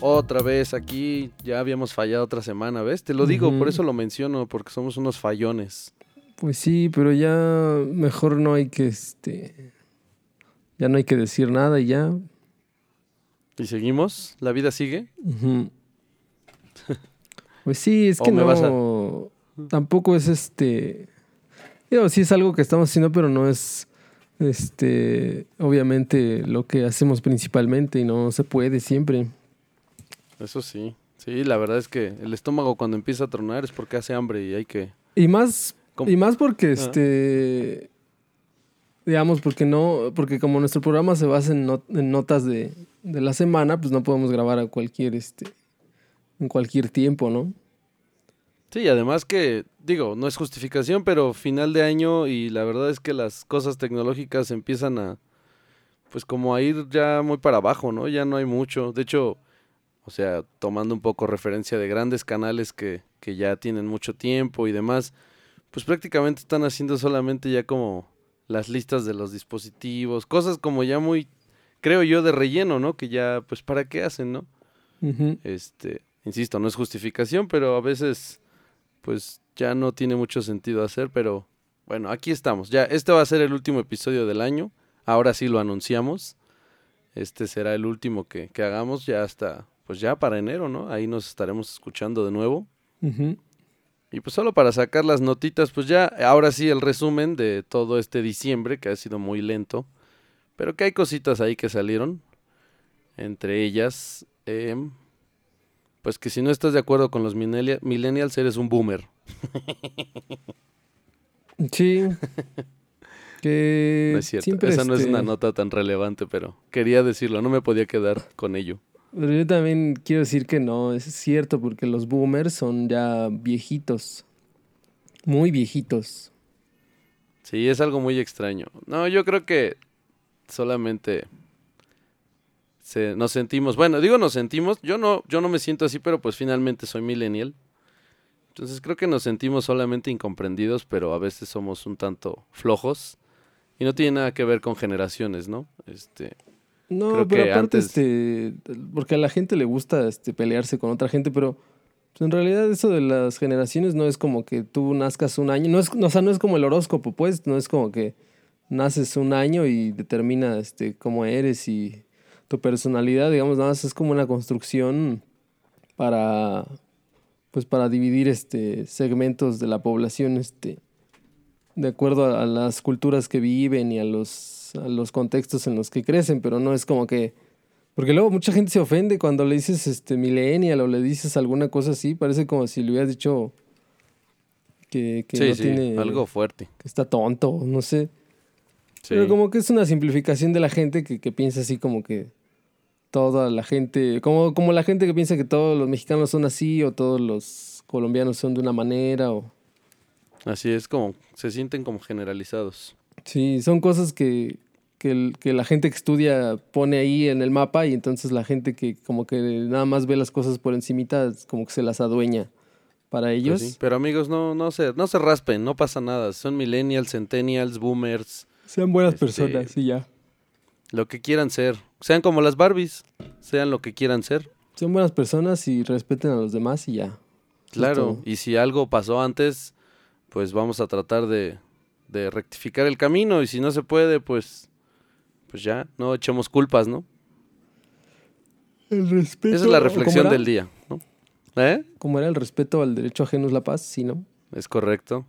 otra vez aquí. Ya habíamos fallado otra semana, ¿ves? Te lo digo, por eso lo menciono, porque somos unos fallones. Pues sí, pero ya mejor no hay que, este, ya no hay que decir nada y ya. ¿Y seguimos? ¿La vida sigue? pues sí, es que no, tampoco es este, digo, sí es algo que estamos haciendo, pero no es, este, obviamente lo que hacemos principalmente y no se puede siempre. Eso sí, sí, la verdad es que el estómago cuando empieza a tronar es porque hace hambre y hay que... Y más y más porque, este, digamos, porque no, porque como nuestro programa se basa en, notas de, la semana, pues no podemos grabar a cualquier, este, en cualquier tiempo, ¿no? Sí, además que, digo, no es justificación, pero final de año y la verdad es que las cosas tecnológicas empiezan a, pues como a ir ya muy para abajo, ¿no? Ya no hay mucho. De hecho, o sea, tomando un poco referencia de grandes canales que, que ya tienen mucho tiempo y demás, pues prácticamente están haciendo solamente ya como las listas de los dispositivos, cosas como ya muy, creo yo, de relleno, ¿no? Que ya, pues, ¿para qué hacen, no? Este, insisto, no es justificación, pero a veces, pues, ya no tiene mucho sentido hacer, pero bueno, aquí estamos. Ya, este va a ser el último episodio del año. Ahora sí lo anunciamos. Este será el último que, que hagamos ya hasta, pues ya para enero, ¿no? Ahí nos estaremos escuchando de nuevo. Y pues solo para sacar las notitas, pues ya ahora sí el resumen de todo este diciembre que ha sido muy lento, pero que hay cositas ahí que salieron. Entre ellas, em, pues que si no estás de acuerdo con los millennials, eres un boomer. Sí. que no es cierto. Esa no es una este nota tan relevante, pero quería decirlo, no me podía quedar con ello. Pero yo también quiero decir que no, es cierto, porque los boomers son ya viejitos. Muy viejitos. Sí, es algo muy extraño. No, yo creo que solamente se, nos sentimos, bueno, digo nos sentimos, yo no, yo no me siento así, pero pues finalmente soy millennial. Entonces creo que nos sentimos solamente incomprendidos, pero a veces somos un tanto flojos. Y no tiene nada que ver con generaciones, ¿no? Este, no, pero aparte, este, porque a la gente le gusta este, pelearse con otra gente, pero pues, en realidad eso de las generaciones no es como que tú nazcas un año, no es, o sea, no es como el horóscopo, pues, no es como que naces un año y determina este, cómo eres y tu personalidad, digamos, nada más es como una construcción para, pues, para dividir este, segmentos de la población, este, de acuerdo a las culturas que viven y a los a los contextos en los que crecen, pero no es como que... Porque luego mucha gente se ofende cuando le dices este millennial o le dices alguna cosa así, parece como si le hubieras dicho que, no tiene... algo fuerte. Que está tonto, no sé. Pero como que es una simplificación de la gente que, que, piensa así como que toda la gente, como, como la gente que piensa que todos los mexicanos son así o todos los colombianos son de una manera o... Así es como, se sienten como generalizados. Sí, son cosas que, que, que, la gente que estudia pone ahí en el mapa y entonces la gente que como que nada más ve las cosas por encimita como que se las adueña para pues ellos. Pero amigos, no, no, se, no se raspen, no pasa nada. Son millennials, centennials, boomers. Sean buenas este, personas y ya. Lo que quieran ser. Sean como las Barbies, sean lo que quieran ser. Sean buenas personas y respeten a los demás y ya. Claro, y si algo pasó antes, pues vamos a tratar de, de rectificar el camino y si no se puede, pues, pues ya, no echemos culpas, ¿no? El respeto. Esa es la reflexión del día, ¿no? ¿Eh? Como era el respeto al derecho ajeno es la paz, sí, ¿no? Es correcto.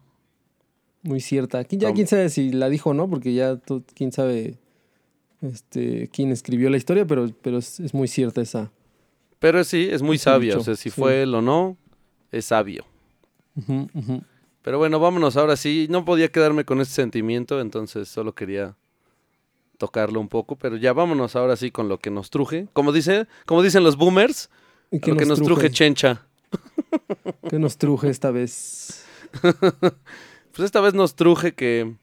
Muy cierta. Aquí ya quién sabe si la dijo o no, porque ya quién sabe este, quién escribió la historia, pero, pero es, muy cierta esa. Pero sí, es muy sabia. O sea, si fue él o no, es sabio. Pero bueno, vámonos ahora sí. No podía quedarme con este sentimiento, entonces solo quería tocarlo un poco, pero ya vámonos ahora sí con lo que nos truje. Como dice, como dicen los boomers, lo que nos truje chencha. ¿Qué nos truje esta vez? pues esta vez nos truje que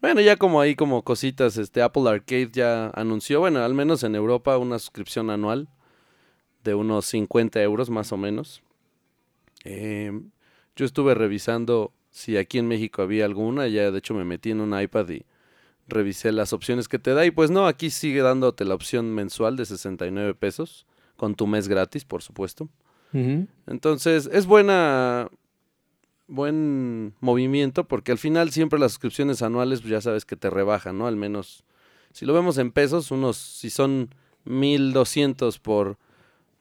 bueno, ya como ahí como cositas, este Apple Arcade ya anunció, bueno, al menos en Europa una suscripción anual de unos 50 euros más o menos. Eh, yo estuve revisando si aquí en México había alguna, ya de hecho me metí en un iPad y revisé las opciones que te da y pues no, aquí sigue dándote la opción mensual de 69 pesos con tu mes gratis, por supuesto. Entonces, es buena, buen movimiento porque al final siempre las suscripciones anuales, pues ya sabes que te rebajan, ¿no? Al menos, si lo vemos en pesos, unos, si son 1200 por,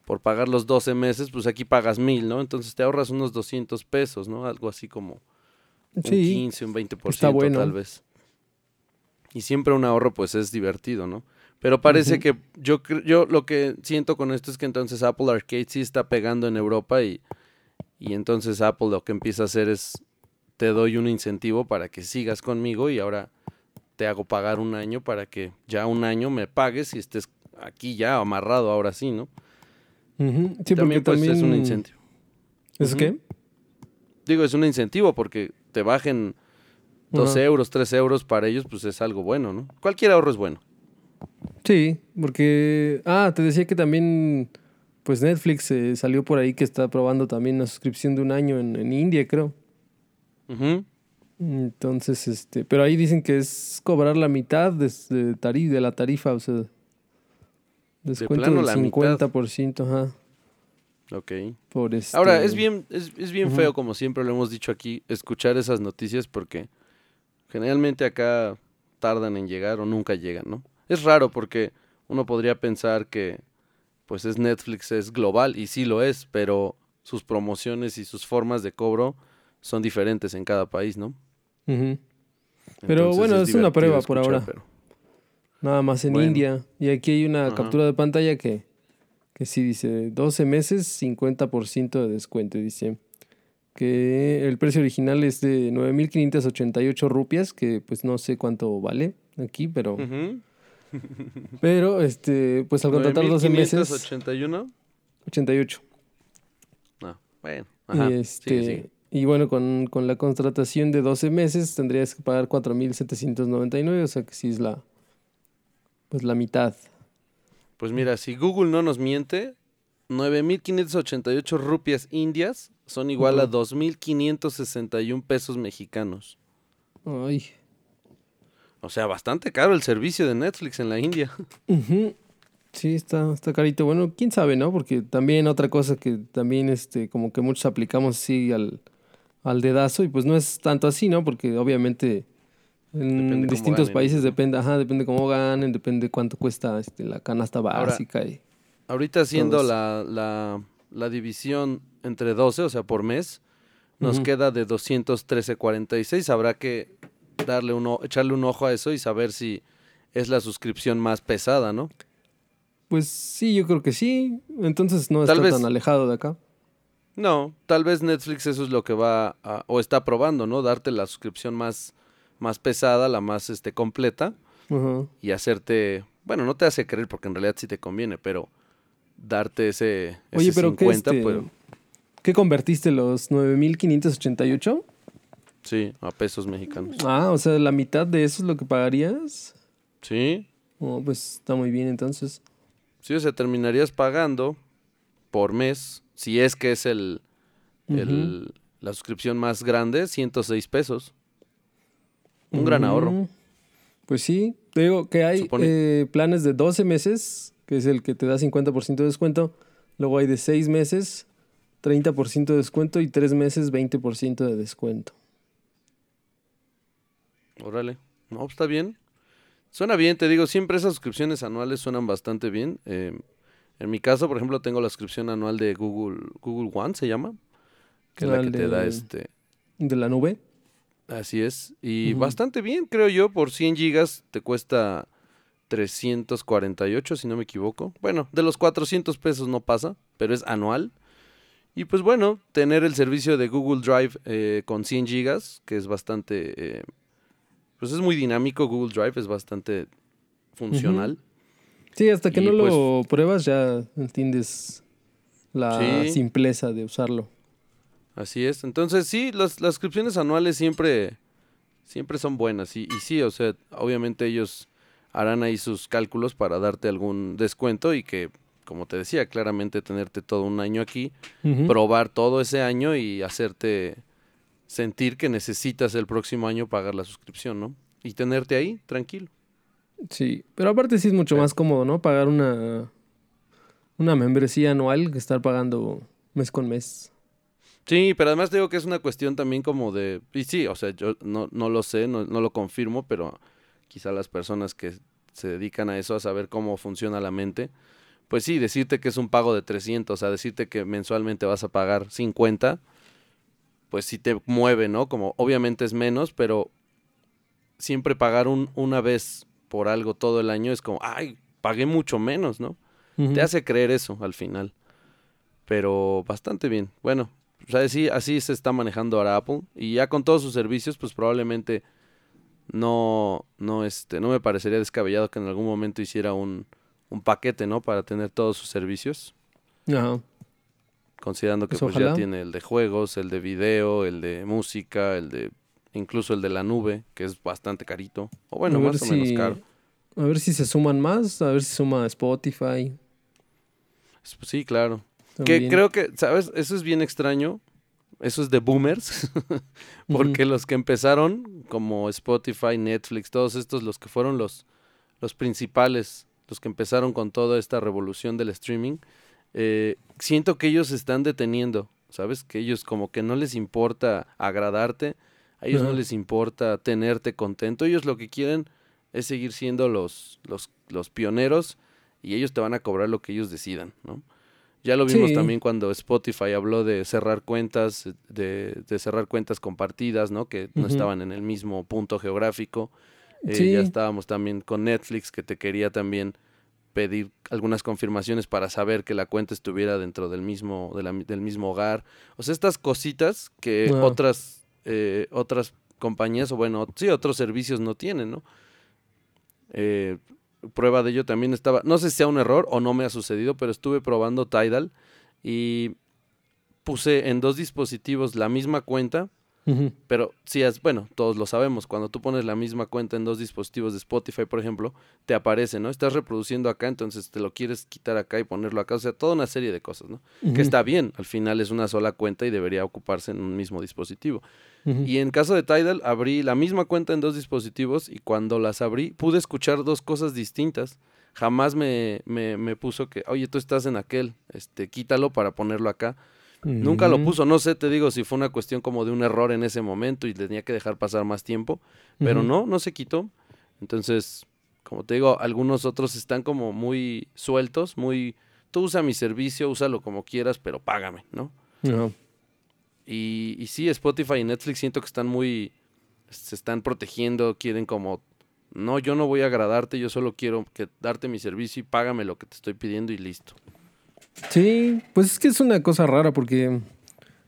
por pagar los 12 meses, pues aquí pagas 1000, ¿no? Entonces te ahorras unos 200 pesos, ¿no? Algo así como un 15, un 20% tal vez. Y siempre un ahorro pues es divertido, ¿no? Pero parece que yo, yo lo que siento con esto es que entonces Apple Arcade sí está pegando en Europa y, y entonces Apple lo que empieza a hacer es te doy un incentivo para que sigas conmigo y ahora te hago pagar un año para que ya un año me pagues y estés aquí ya amarrado ahora sí, ¿no? Sí, también, pues, es un incentivo. ¿Es qué? Digo, es un incentivo porque te bajen dos euros, tres euros para ellos, pues es algo bueno, ¿no? Cualquier ahorro es bueno. Sí, porque... Ah, te decía que también, pues Netflix eh, salió por ahí que está probando también una suscripción de un año en, India, creo. Entonces, este... Pero ahí dicen que es cobrar la mitad de, de la tarifa, o sea... Descuento del 50%, ajá. Ok. Por este... Ahora, es bien, es, es bien feo, como siempre lo hemos dicho aquí, escuchar esas noticias porque generalmente acá tardan en llegar o nunca llegan, ¿no? Es raro porque uno podría pensar que pues es Netflix, es global y sí lo es, pero sus promociones y sus formas de cobro son diferentes en cada país, ¿no? Pero bueno, es, una prueba por ahora. Nada más en India. Y aquí hay una captura de pantalla que, que sí dice 12 meses, 50% de descuento, dice que el precio original es de 9.588 rupias, que pues no sé cuánto vale aquí, pero... Pero, este, pues al contratar 12 meses... ¿81? 88. Ah, bueno. y, este, y bueno, con, con, la contratación de 12 meses tendrías que pagar 4.799, o sea que sí es la, pues la mitad. Pues mira, si Google no nos miente, 9.588 rupias indias son igual a 2.561 pesos mexicanos. Ay. O sea, bastante caro el servicio de Netflix en la India. Sí, está, está carito. Bueno, quién sabe, ¿no? Porque también otra cosa que también este, como que muchos aplicamos así al, al dedazo, y pues no es tanto así, ¿no? Porque obviamente en distintos países depende, ajá, depende cómo ganen, depende cuánto cuesta este, la canasta básica. y ahorita haciendo la, la, la, división entre 12, o sea, por mes, nos queda de 213.46. Habrá que darle uno, echarle un ojo a eso y saber si es la suscripción más pesada, ¿no? Pues sí, yo creo que sí. Entonces no está tan alejado de acá. No, tal vez Netflix eso es lo que va a, o está probando, ¿no? Darte la suscripción más, más pesada, la más este, completa y hacerte, bueno, no te hace creer porque en realidad sí te conviene, pero darte ese, Oye, pero 50, ¿qué, este, ¿qué convertiste los 9588? Sí, a pesos mexicanos. Ah, o sea, la mitad de eso es lo que pagarías. Sí. Oh, pues está muy bien entonces. Sí, o sea, terminarías pagando por mes, si es que es el, el la suscripción más grande, 106 pesos. Un gran ahorro. Pues sí, te digo que hay eh, planes de 12 meses, que es el que te da 50% de descuento. Luego hay de 6 meses, 30% de descuento y 3 meses, 20% de descuento. Órale. No, está bien. Suena bien, te digo, siempre esas suscripciones anuales suenan bastante bien. Eh, en mi caso, por ejemplo, tengo la suscripción anual de Google, Google One, se llama. Que es la que te da este... ¿De la nube? Así es. Y bastante bien, creo yo. Por 100 gigas te cuesta 348, si no me equivoco. Bueno, de los 400 pesos no pasa, pero es anual. Y pues bueno, tener el servicio de Google Drive eh, con 100 gigas, que es bastante eh, pues es muy dinámico Google Drive, es bastante funcional. Sí, hasta que no lo pues pruebas ya entiendes la simpleza de usarlo. Así es. Entonces, sí, las, las suscripciones anuales siempre, siempre son buenas. Y, y sí, o sea, obviamente ellos harán ahí sus cálculos para darte algún descuento y que, como te decía, claramente tenerte todo un año aquí, probar todo ese año y hacerte sentir que necesitas el próximo año pagar la suscripción, ¿no? Y tenerte ahí tranquilo. Sí, pero aparte sí es mucho más cómodo, ¿no? Pagar una una membresía anual que estar pagando mes con mes. Sí, pero además digo que es una cuestión también como de... Y sí, o sea, yo no, no lo sé, no, no lo confirmo, pero quizá las personas que se dedican a eso, a saber cómo funciona la mente, pues sí, decirte que es un pago de 300, o sea, decirte que mensualmente vas a pagar 50, pues sí te mueve, ¿no? Como obviamente es menos, pero siempre pagar un, una vez por algo todo el año es como, ay, pagué mucho menos, ¿no? Te hace creer eso al final. Pero bastante bien. Bueno, o sea, así, así se está manejando ahora Apple. Y ya con todos sus servicios, pues probablemente no, no, este, no me parecería descabellado que en algún momento hiciera un, un paquete, ¿no? Para tener todos sus servicios. Ajá. Considerando que pues, pues ya tiene el de juegos, el de video, el de música, el de incluso el de la nube, que es bastante carito. O bueno, más o menos caro. A ver si se suman más, a ver si suma Spotify. Pues, sí, claro. Que creo que, ¿sabes? Eso es bien extraño. Eso es de boomers. Porque los que empezaron, como Spotify, Netflix, todos estos, los que fueron los, los principales, los que empezaron con toda esta revolución del streaming, eh, siento que ellos se están deteniendo. ¿Sabes? Que ellos como que no les importa agradarte, a ellos no les importa tenerte contento, ellos lo que quieren es seguir siendo los, los, los pioneros y ellos te van a cobrar lo que ellos decidan, ¿no? Ya lo vimos también cuando Spotify habló de cerrar cuentas, de, de cerrar cuentas compartidas, ¿no? Que no estaban en el mismo punto geográfico. Eh, ya estábamos también con Netflix, que te quería también pedir algunas confirmaciones para saber que la cuenta estuviera dentro del mismo, del mismo hogar. O sea, estas cositas que otras, eh, otras compañías, o bueno, sí, otros servicios no tienen, ¿no? Eh, prueba de ello también estaba, no sé si sea un error o no me ha sucedido, pero estuve probando Tidal y puse en dos dispositivos la misma cuenta, pero si es, bueno, todos lo sabemos, cuando tú pones la misma cuenta en dos dispositivos de Spotify, por ejemplo, te aparece, ¿no? Estás reproduciendo acá, entonces te lo quieres quitar acá y ponerlo acá, o sea, toda una serie de cosas, ¿no? Que está bien, al final es una sola cuenta y debería ocuparse en un mismo dispositivo. Y en caso de Tidal, abrí la misma cuenta en dos dispositivos y cuando las abrí pude escuchar dos cosas distintas. Jamás me, me, me puso que, oye, tú estás en aquel, este, quítalo para ponerlo acá. Nunca lo puso, no sé, te digo si fue una cuestión como de un error en ese momento y tenía que dejar pasar más tiempo, pero no, no se quitó. Entonces, como te digo, algunos otros están como muy sueltos, muy, tú usa mi servicio, úsalo como quieras, pero págame, ¿no? No. Y, y sí, Spotify y Netflix siento que están muy, se están protegiendo, quieren como, no, yo no voy a agradarte, yo solo quiero que darte mi servicio y págame lo que te estoy pidiendo y listo. Sí, pues es que es una cosa rara porque,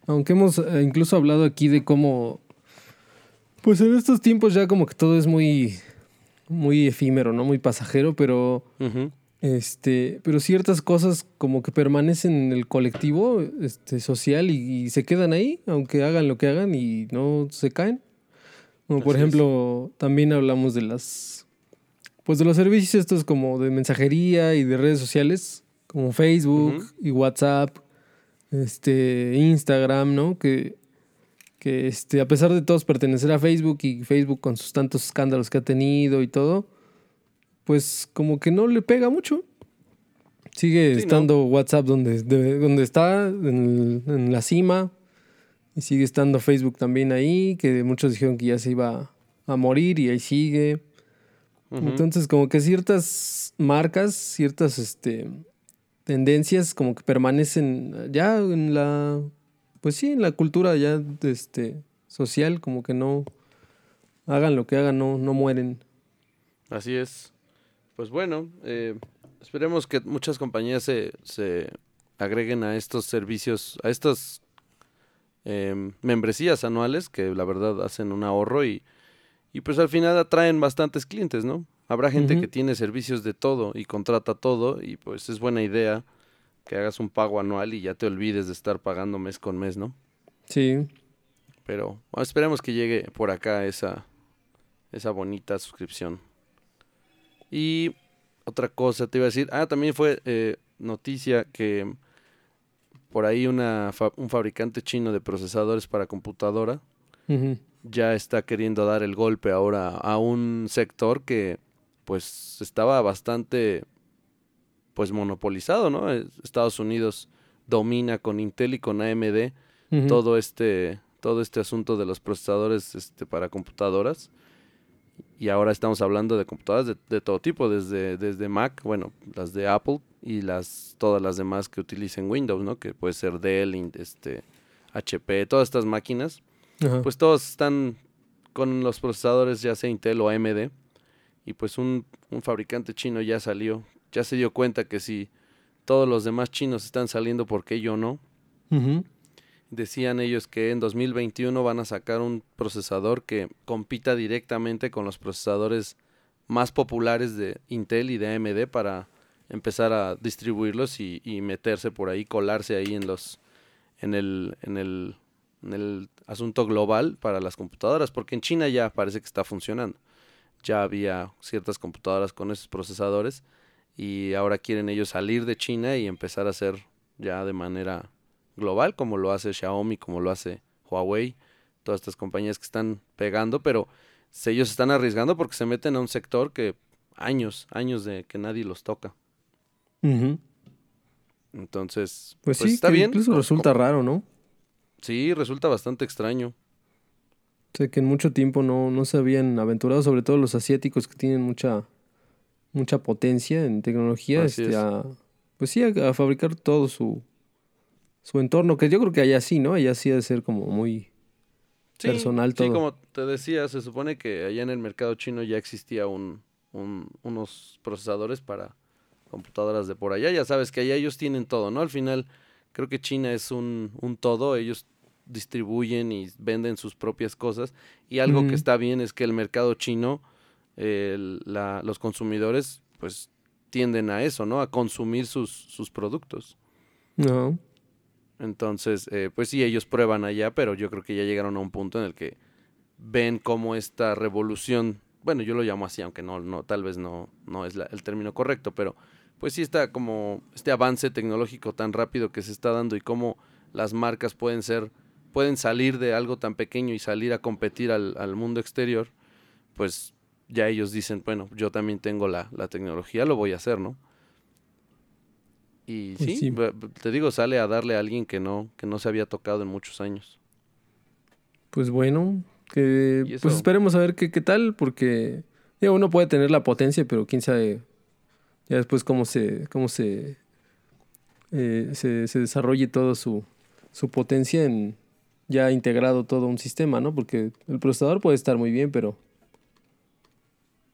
aunque hemos eh, incluso hablado aquí de cómo, pues en estos tiempos ya como que todo es muy, muy efímero, ¿no? Muy pasajero, pero este, pero ciertas cosas como que permanecen en el colectivo este, social y, se quedan ahí, aunque hagan lo que hagan y no se caen. Como por ejemplo, también hablamos de las, pues de los servicios estos como de mensajería y de redes sociales, como Facebook y WhatsApp, este, Instagram, ¿no? Que, que este, a pesar de todos pertenecer a Facebook y Facebook con sus tantos escándalos que ha tenido y todo, pues como que no le pega mucho. Sigue estando WhatsApp donde, donde está, en, la cima. Y sigue estando Facebook también ahí, que muchos dijeron que ya se iba a morir y ahí sigue. Entonces, como que ciertas marcas, ciertas este, tendencias como que permanecen ya en la, pues sí, en la cultura ya este, social, como que no hagan lo que hagan, no, no mueren. Así es pues bueno, eh, esperemos que muchas compañías se, se, agreguen a estos servicios, a estas em, membresías anuales que la verdad hacen un ahorro y, y pues al final atraen bastantes clientes, ¿no? Habrá gente que tiene servicios de todo y contrata todo y pues es buena idea que hagas un pago anual y ya te olvides de estar pagando mes con mes, ¿no? Sí. Pero esperemos que llegue por acá esa, esa bonita suscripción. Y otra cosa te iba a decir, ah, también fue eh, noticia que por ahí una un fabricante chino de procesadores para computadora ya está queriendo dar el golpe ahora a un sector que pues estaba bastante pues monopolizado, ¿no? Estados Unidos domina con Intel y con AMD todo este todo este asunto de los procesadores este, para computadoras y ahora estamos hablando de computadoras de, todo tipo, desde, desde Mac, bueno, las de Apple y las todas las demás que utilicen Windows, ¿no? Que puede ser Dell, este, HP, todas estas máquinas, pues todos están con los procesadores ya sea Intel o AMD y pues un, un fabricante chino ya salió, ya se dio cuenta que si todos los demás chinos están saliendo, ¿por qué yo no? Decían ellos que en 2021 van a sacar un procesador que compita directamente con los procesadores más populares de Intel y de AMD para empezar a distribuirlos y, meterse por ahí, colarse ahí en los en el, en el, en el asunto global para las computadoras, porque en China ya parece que está funcionando. Ya había ciertas computadoras con esos procesadores y ahora quieren ellos salir de China y empezar a hacer ya de manera global, como lo hace Xiaomi, como lo hace Huawei, todas estas compañías que están pegando, pero ellos están arriesgando porque se meten a un sector que años, años de que nadie los toca. Entonces, pues, pues sí, está bien. Incluso resulta raro, ¿no? Sí, resulta bastante extraño. Sé que en mucho tiempo no, no se habían aventurado, sobre todo los asiáticos que tienen mucha, mucha potencia en tecnología, este, pues sí, a, fabricar todo su, su entorno, que yo creo que allá sí, ¿no? Allá sí debe ser como muy personal todo. Sí, como te decía, se supone que allá en el mercado chino ya existía un, unos procesadores para computadoras de por allá. Ya sabes que allá ellos tienen todo, ¿no? Al final creo que China es un, un todo, ellos distribuyen y venden sus propias cosas y algo que está bien es que el mercado chino, la, los consumidores pues tienden a eso, ¿no? A consumir sus, sus productos. No. Entonces, eh, pues sí, ellos prueban allá, pero yo creo que ya llegaron a un punto en el que ven cómo esta revolución, bueno, yo lo llamo así, aunque no, no tal vez no, no es el término correcto, pero pues sí está como este avance tecnológico tan rápido que se está dando y cómo las marcas pueden ser, pueden salir de algo tan pequeño y salir a competir al, al mundo exterior, pues ya ellos dicen, bueno, yo también tengo la, la tecnología, lo voy a hacer, ¿no? Y pues sí, te digo, sale a darle a alguien que no, que no se había tocado en muchos años. Pues bueno, que pues esperemos a ver qué, qué tal, porque uno puede tener la potencia, pero quién sabe ya después cómo se, cómo se, eh, se, se, desarrolle toda su, su potencia en ya integrado todo un sistema, ¿no? Porque el procesador puede estar muy bien, pero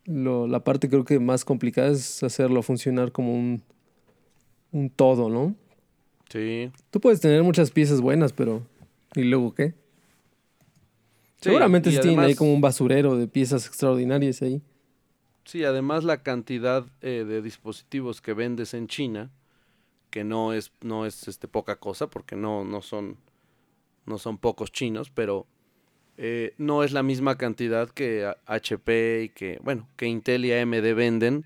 lo, la parte creo que más complicada es hacerlo funcionar como un un todo, ¿no? Sí. Tú puedes tener muchas piezas buenas, pero ¿y luego qué? Seguramente tiene ahí como un basurero de piezas extraordinarias ahí. Sí, además la cantidad eh, de dispositivos que vendes en China, que no es, no es este, poca cosa, porque no, no, son, no son pocos chinos, pero eh, no es la misma cantidad que HP y que, bueno, que Intel y AMD venden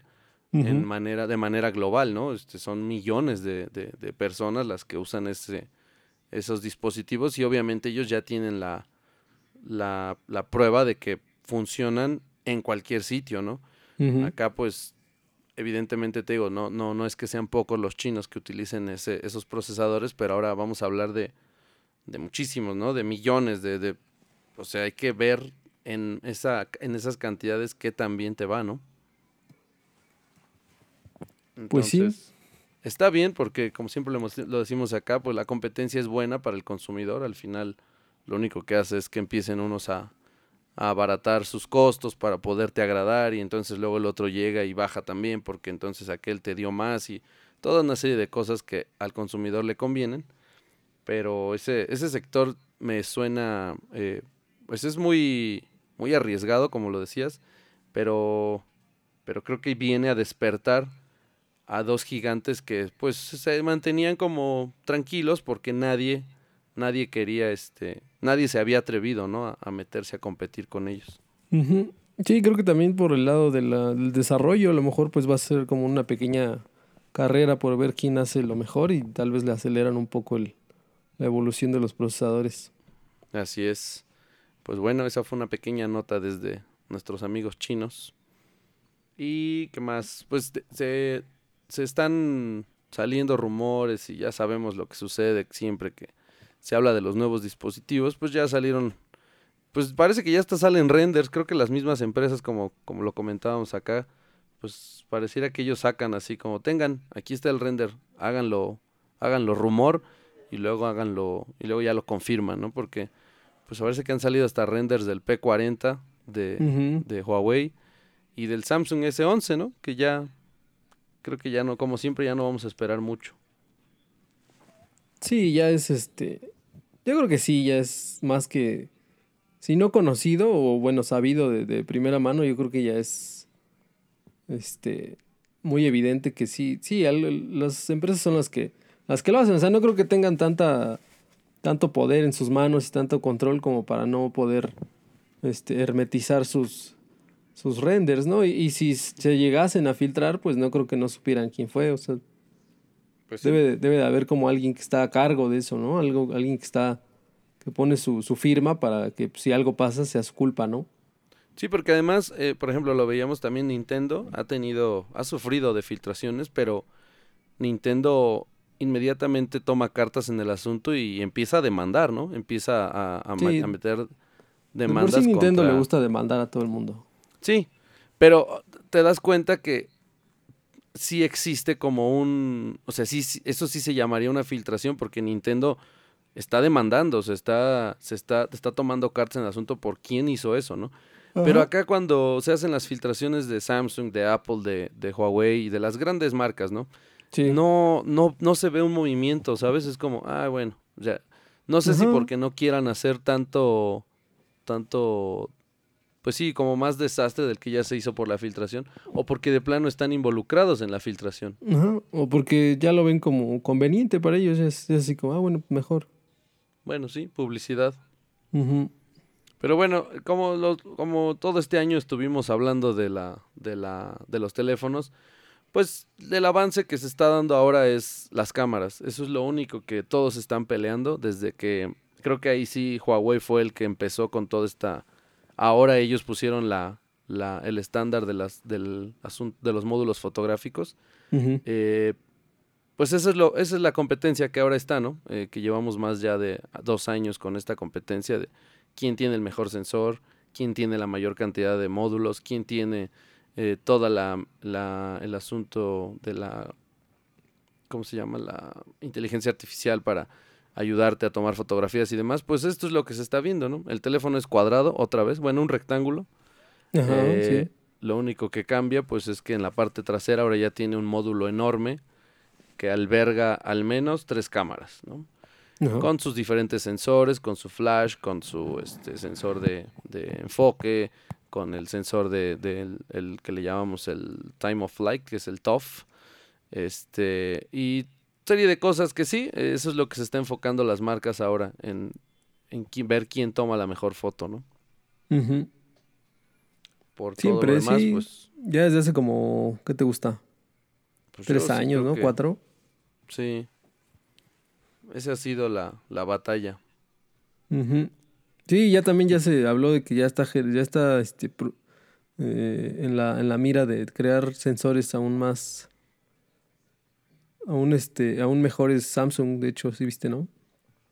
en manera, de manera global, ¿no? Este, son millones de, de, personas las que usan ese, esos dispositivos y obviamente ellos ya tienen la, la, la prueba de que funcionan en cualquier sitio, ¿no? Acá pues evidentemente te digo, no, no, no es que sean pocos los chinos que utilicen ese, esos procesadores, pero ahora vamos a hablar de, de muchísimos, ¿no? De millones, de, de, o sea, hay que ver en, esa, en esas cantidades qué tan bien te va, ¿no? pues sí. Está bien porque, como siempre lo, lo, decimos acá, pues la competencia es buena para el consumidor. Al final, lo único que hace es que empiecen unos a, a abaratar sus costos para poderte agradar y entonces luego el otro llega y baja también porque entonces aquel te dio más y toda una serie de cosas que al consumidor le convienen. Pero ese, ese sector me suena, eh, pues es muy, muy arriesgado, como lo decías, pero, pero creo que viene a despertar a dos gigantes que pues se mantenían como tranquilos porque nadie nadie quería este nadie se había atrevido no a, meterse a competir con ellos. Sí creo que también por el lado del desarrollo a lo mejor pues va a ser como una pequeña carrera por ver quién hace lo mejor y tal vez le aceleran un poco el, la evolución de los procesadores. Así es. Pues bueno esa fue una pequeña nota desde nuestros amigos chinos. Y qué más pues se se están saliendo rumores y ya sabemos lo que sucede siempre que se habla de los nuevos dispositivos, pues ya salieron, pues parece que ya hasta salen renders, creo que las mismas empresas como, como lo comentábamos acá, pues pareciera que ellos sacan así como tengan, aquí está el render, háganlo, háganlo rumor y luego háganlo, y luego ya lo confirman, ¿no? Porque pues parece que han salido hasta renders del P40 de, de Huawei y del Samsung S11, ¿no? Que ya creo que ya no, como siempre, ya no vamos a esperar mucho. Sí, ya es este. Yo creo que sí, ya es más que. Si no conocido o bueno, sabido de, primera mano, yo creo que ya es. Este. Muy evidente que sí. Sí, las empresas son las que. Las que lo hacen. O sea, no creo que tengan tanta. Tanto poder en sus manos y tanto control como para no poder. Este, hermetizar sus, sus renders, ¿no? Y, si se llegasen a filtrar, pues no creo que no supieran quién fue, o sea, pues debe, debe de haber como alguien que está a cargo de eso, ¿no? Algo, alguien que está, que pone su, su firma para que si algo pasa sea su culpa, ¿no? Sí, porque además, eh, por ejemplo, lo veíamos también Nintendo, ha tenido, ha sufrido de filtraciones, pero Nintendo inmediatamente toma cartas en el asunto y empieza a demandar, ¿no? Empieza a, a, meter demandas. Por Nintendo le gusta demandar a todo el mundo. Sí, pero te das cuenta que sí existe como un, o sea, sí, eso sí se llamaría una filtración porque Nintendo está demandando, se está, se está, está tomando cartas en el asunto por quién hizo eso, ¿no? Pero acá cuando se hacen las filtraciones de Samsung, de Apple, de, de Huawei y de las grandes marcas, ¿no? Sí. No, no, no se ve un movimiento, ¿sabes? Es como, ah, bueno, ya. No sé si porque no quieran hacer tanto, tanto pues sí, como más desastre del que ya se hizo por la filtración, o porque de plano están involucrados en la filtración. o porque ya lo ven como conveniente para ellos, es, así como, ah, bueno, mejor. Bueno, sí, publicidad. Pero bueno, como, como todo este año estuvimos hablando de, la, de, la, de los teléfonos, pues el avance que se está dando ahora es las cámaras. Eso es lo único que todos están peleando desde que creo que ahí sí Huawei fue el que empezó con toda esta Ahora ellos pusieron la, la, el estándar de, las, del de los módulos fotográficos. Eh, pues eso es lo, esa es la competencia que ahora está, ¿no? Eh, que llevamos más ya de dos años con esta competencia de quién tiene el mejor sensor, quién tiene la mayor cantidad de módulos, quién tiene eh, toda la, la, el asunto de la, ¿cómo se llama? La inteligencia artificial para ayudarte a tomar fotografías y demás, pues esto es lo que se está viendo, ¿no? El teléfono es cuadrado, otra vez, bueno, un rectángulo. Eh, lo único que cambia, pues es que en la parte trasera ahora ya tiene un módulo enorme que alberga al menos tres cámaras, ¿no? Con sus diferentes sensores, con su flash, con su este, sensor de, enfoque, con el sensor de, el que le llamamos el time of flight, que es el TOF. Este, y serie de cosas que sí, eso es lo que se está enfocando las marcas ahora, en, en ver quién toma la mejor foto, ¿no? Por Siempre, todo lo demás, pues... Ya desde hace como, ¿qué te gusta? Pues Tres años, ¿no? Cuatro. Sí. Esa ha sido la, la batalla. Sí, ya también ya se habló de que ya está, ya está este, eh, en, la, en la mira de crear sensores aún más Aún, este, aún mejor es Samsung, de hecho, sí viste, ¿no?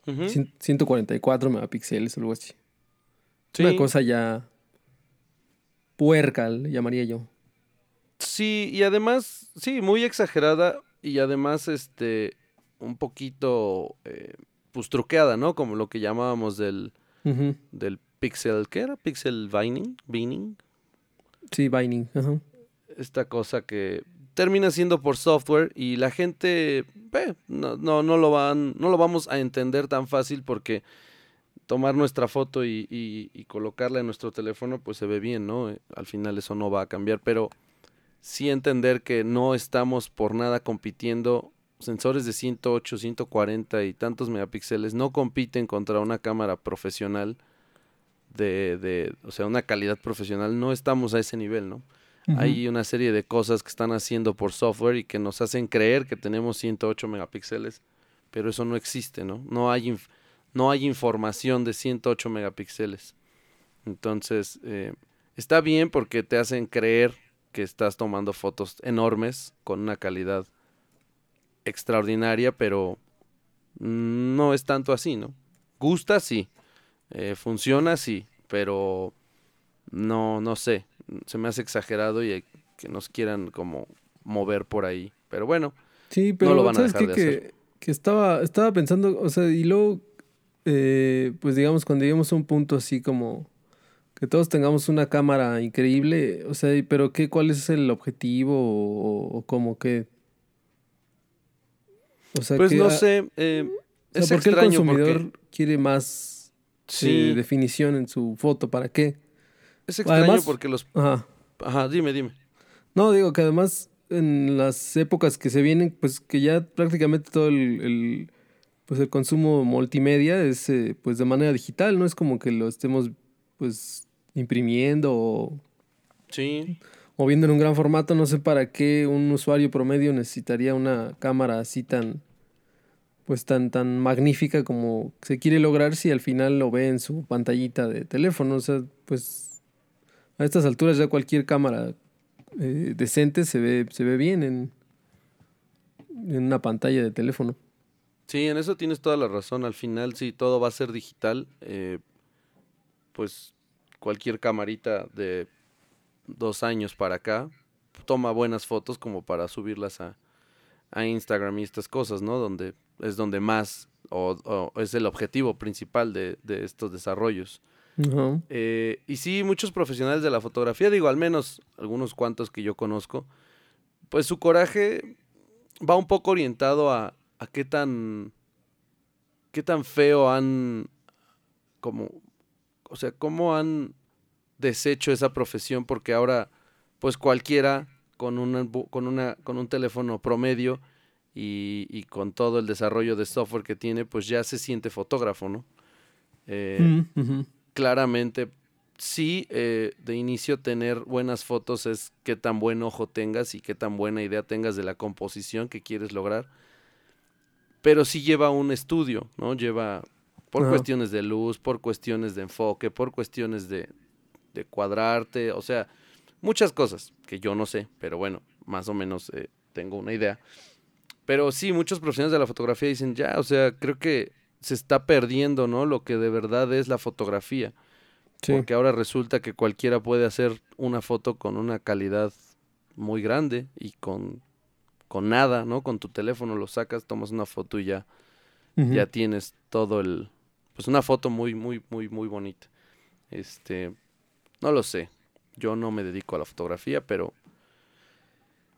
144 megapíxeles o algo así. Una cosa ya puerca, le llamaría yo. Sí, y además, sí, muy exagerada y además, este, un poquito, eh, pues truqueada, ¿no? Como lo que llamábamos del, del pixel, ¿qué era? Pixel vining, vining. Sí, vining, ajá. Esta cosa que termina siendo por software y la gente no, no, no, lo van, no lo vamos a entender tan fácil porque tomar nuestra foto y, y, colocarla en nuestro teléfono pues se ve bien, ¿no? Eh, al final eso no va a cambiar, pero sí entender que no estamos por nada compitiendo. Sensores de 108, 140 y tantos megapíxeles no compiten contra una cámara profesional de, de, o sea, una calidad profesional. No estamos a ese nivel, ¿no? Hay una serie de cosas que están haciendo por software y que nos hacen creer que tenemos 108 megapíxeles, pero eso no existe, ¿no? No hay, no hay información de 108 megapíxeles. Entonces, eh, está bien porque te hacen creer que estás tomando fotos enormes con una calidad extraordinaria, pero no es tanto así, ¿no? Gusta, sí. Eh, funciona, sí. Pero no, no sé. Se me hace exagerado y que nos quieran como mover por ahí. Pero bueno, sí, pero no lo van a dejar de que, hacer. que estaba, estaba pensando, o sea, y luego, eh, pues digamos, cuando lleguemos a un punto así como que todos tengamos una cámara increíble, o sea, pero qué, ¿cuál es el objetivo o, o cómo que? Pues no sé, eh, es ¿por qué el consumidor quiere más eh, definición en su foto? ¿Para qué? Es extraño porque los... Ajá. Ajá, dime, dime. No, digo que además en las épocas que se vienen, pues que ya prácticamente todo el, pues el consumo multimedia es eh, pues de manera digital, no es como que lo estemos pues imprimiendo o, sí. O viendo en un gran formato, no sé para qué un usuario promedio necesitaría una cámara así tan pues tan tan magnífica como se quiere lograr si al final lo ve en su pantallita de teléfono, o sea, pues a estas alturas ya cualquier cámara eh, decente se ve, se ve bien en, en una pantalla de teléfono. Sí, en eso tienes toda la razón. Al final, si todo va a ser digital, eh, pues cualquier camarita de dos años para acá toma buenas fotos como para subirlas a, a Instagram y estas cosas, ¿no? Donde es donde más o, es el objetivo principal de, de estos desarrollos. Eh, y sí, muchos profesionales de la fotografía, digo, al menos algunos cuantos que yo conozco, pues su coraje va un poco orientado a, a qué tan qué tan feo han como o sea, cómo han deshecho esa profesión porque ahora pues cualquiera con una, con una con un teléfono promedio y, y, con todo el desarrollo de software que tiene, pues ya se siente fotógrafo, ¿no? Eh, claramente sí, eh, de inicio tener buenas fotos es qué tan buen ojo tengas y qué tan buena idea tengas de la composición que quieres lograr. Pero sí lleva un estudio, ¿no? Lleva por cuestiones de luz, por cuestiones de enfoque, por cuestiones de, de, cuadrarte, o sea, muchas cosas que yo no sé, pero bueno, más o menos eh, tengo una idea. Pero sí, muchos profesionales de la fotografía dicen, ya, o sea, creo que se está perdiendo, ¿no? Lo que de verdad es la fotografía. Porque ahora resulta que cualquiera puede hacer una foto con una calidad muy grande y con, con nada, ¿no? Con tu teléfono lo sacas, tomas una foto y ya, ya tienes todo el... Pues una foto muy, muy, muy, muy bonita. Este, no lo sé. Yo no me dedico a la fotografía, pero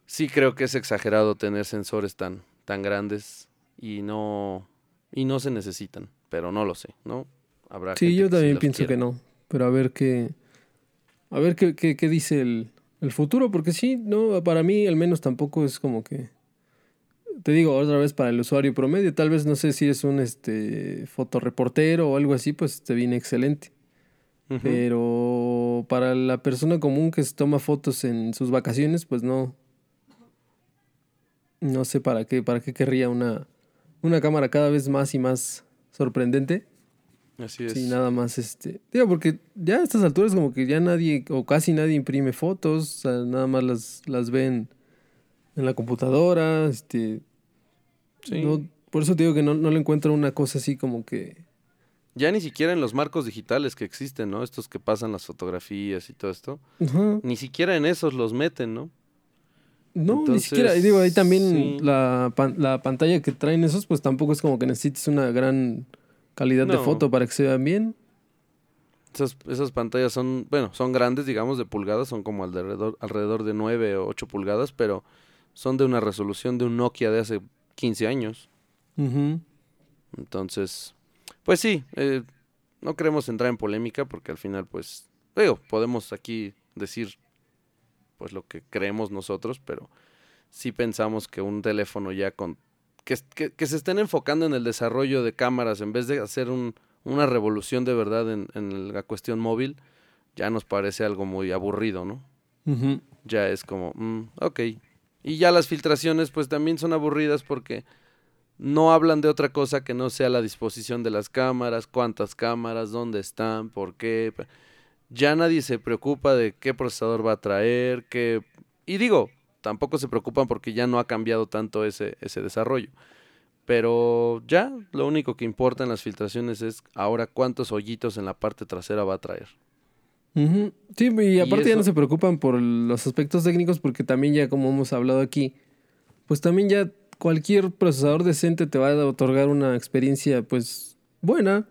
sí creo que es exagerado tener sensores tan, tan grandes y no y no se necesitan, pero no lo sé, ¿no? Habrá sí, yo también pienso que no, pero a ver qué, a ver qué, qué, dice el, el, futuro, porque sí, no, para mí al menos tampoco es como que, te digo otra vez para el usuario promedio, tal vez no sé si es un este fotoreportero o algo así, pues te viene excelente. Pero para la persona común que se toma fotos en sus vacaciones, pues no. No sé para qué, para qué querría una, una cámara cada vez más y más sorprendente. Así es. Sí, nada más este. Digo, porque ya a estas alturas como que ya nadie o casi nadie imprime fotos, nada más las, las ven en la computadora, este. Sí. por eso te digo que no, no le encuentro una cosa así como que. Ya ni siquiera en los marcos digitales que existen, ¿no? Estos que pasan las fotografías y todo esto. Ni siquiera en esos los meten, ¿no? No, ni siquiera. Digo, ahí también la, la, pantalla que traen esos, pues tampoco es como que necesites una gran calidad de foto para que se vean bien. Esas, esas pantallas son, bueno, son grandes, digamos, de pulgadas, son como alrededor, alrededor de 9 o 8 pulgadas, pero son de una resolución de un Nokia de hace 15 años. Entonces, pues sí, eh, no queremos entrar en polémica porque al final, pues, digo, podemos aquí decir pues lo que creemos nosotros, pero sí pensamos que un teléfono ya con... Que, que, se estén enfocando en el desarrollo de cámaras en vez de hacer un, una revolución de verdad en, en, la cuestión móvil, ya nos parece algo muy aburrido, ¿no? Ya es como, mm, ok. Y ya las filtraciones pues también son aburridas porque no hablan de otra cosa que no sea la disposición de las cámaras, cuántas cámaras, dónde están, por qué ya nadie se preocupa de qué procesador va a traer, qué... Y digo, tampoco se preocupan porque ya no ha cambiado tanto ese, ese desarrollo. Pero ya lo único que importa en las filtraciones es ahora cuántos hoyitos en la parte trasera va a traer. Sí, y aparte ya no se preocupan por los aspectos técnicos porque también ya como hemos hablado aquí, pues también ya cualquier procesador decente te va a otorgar una experiencia pues buena.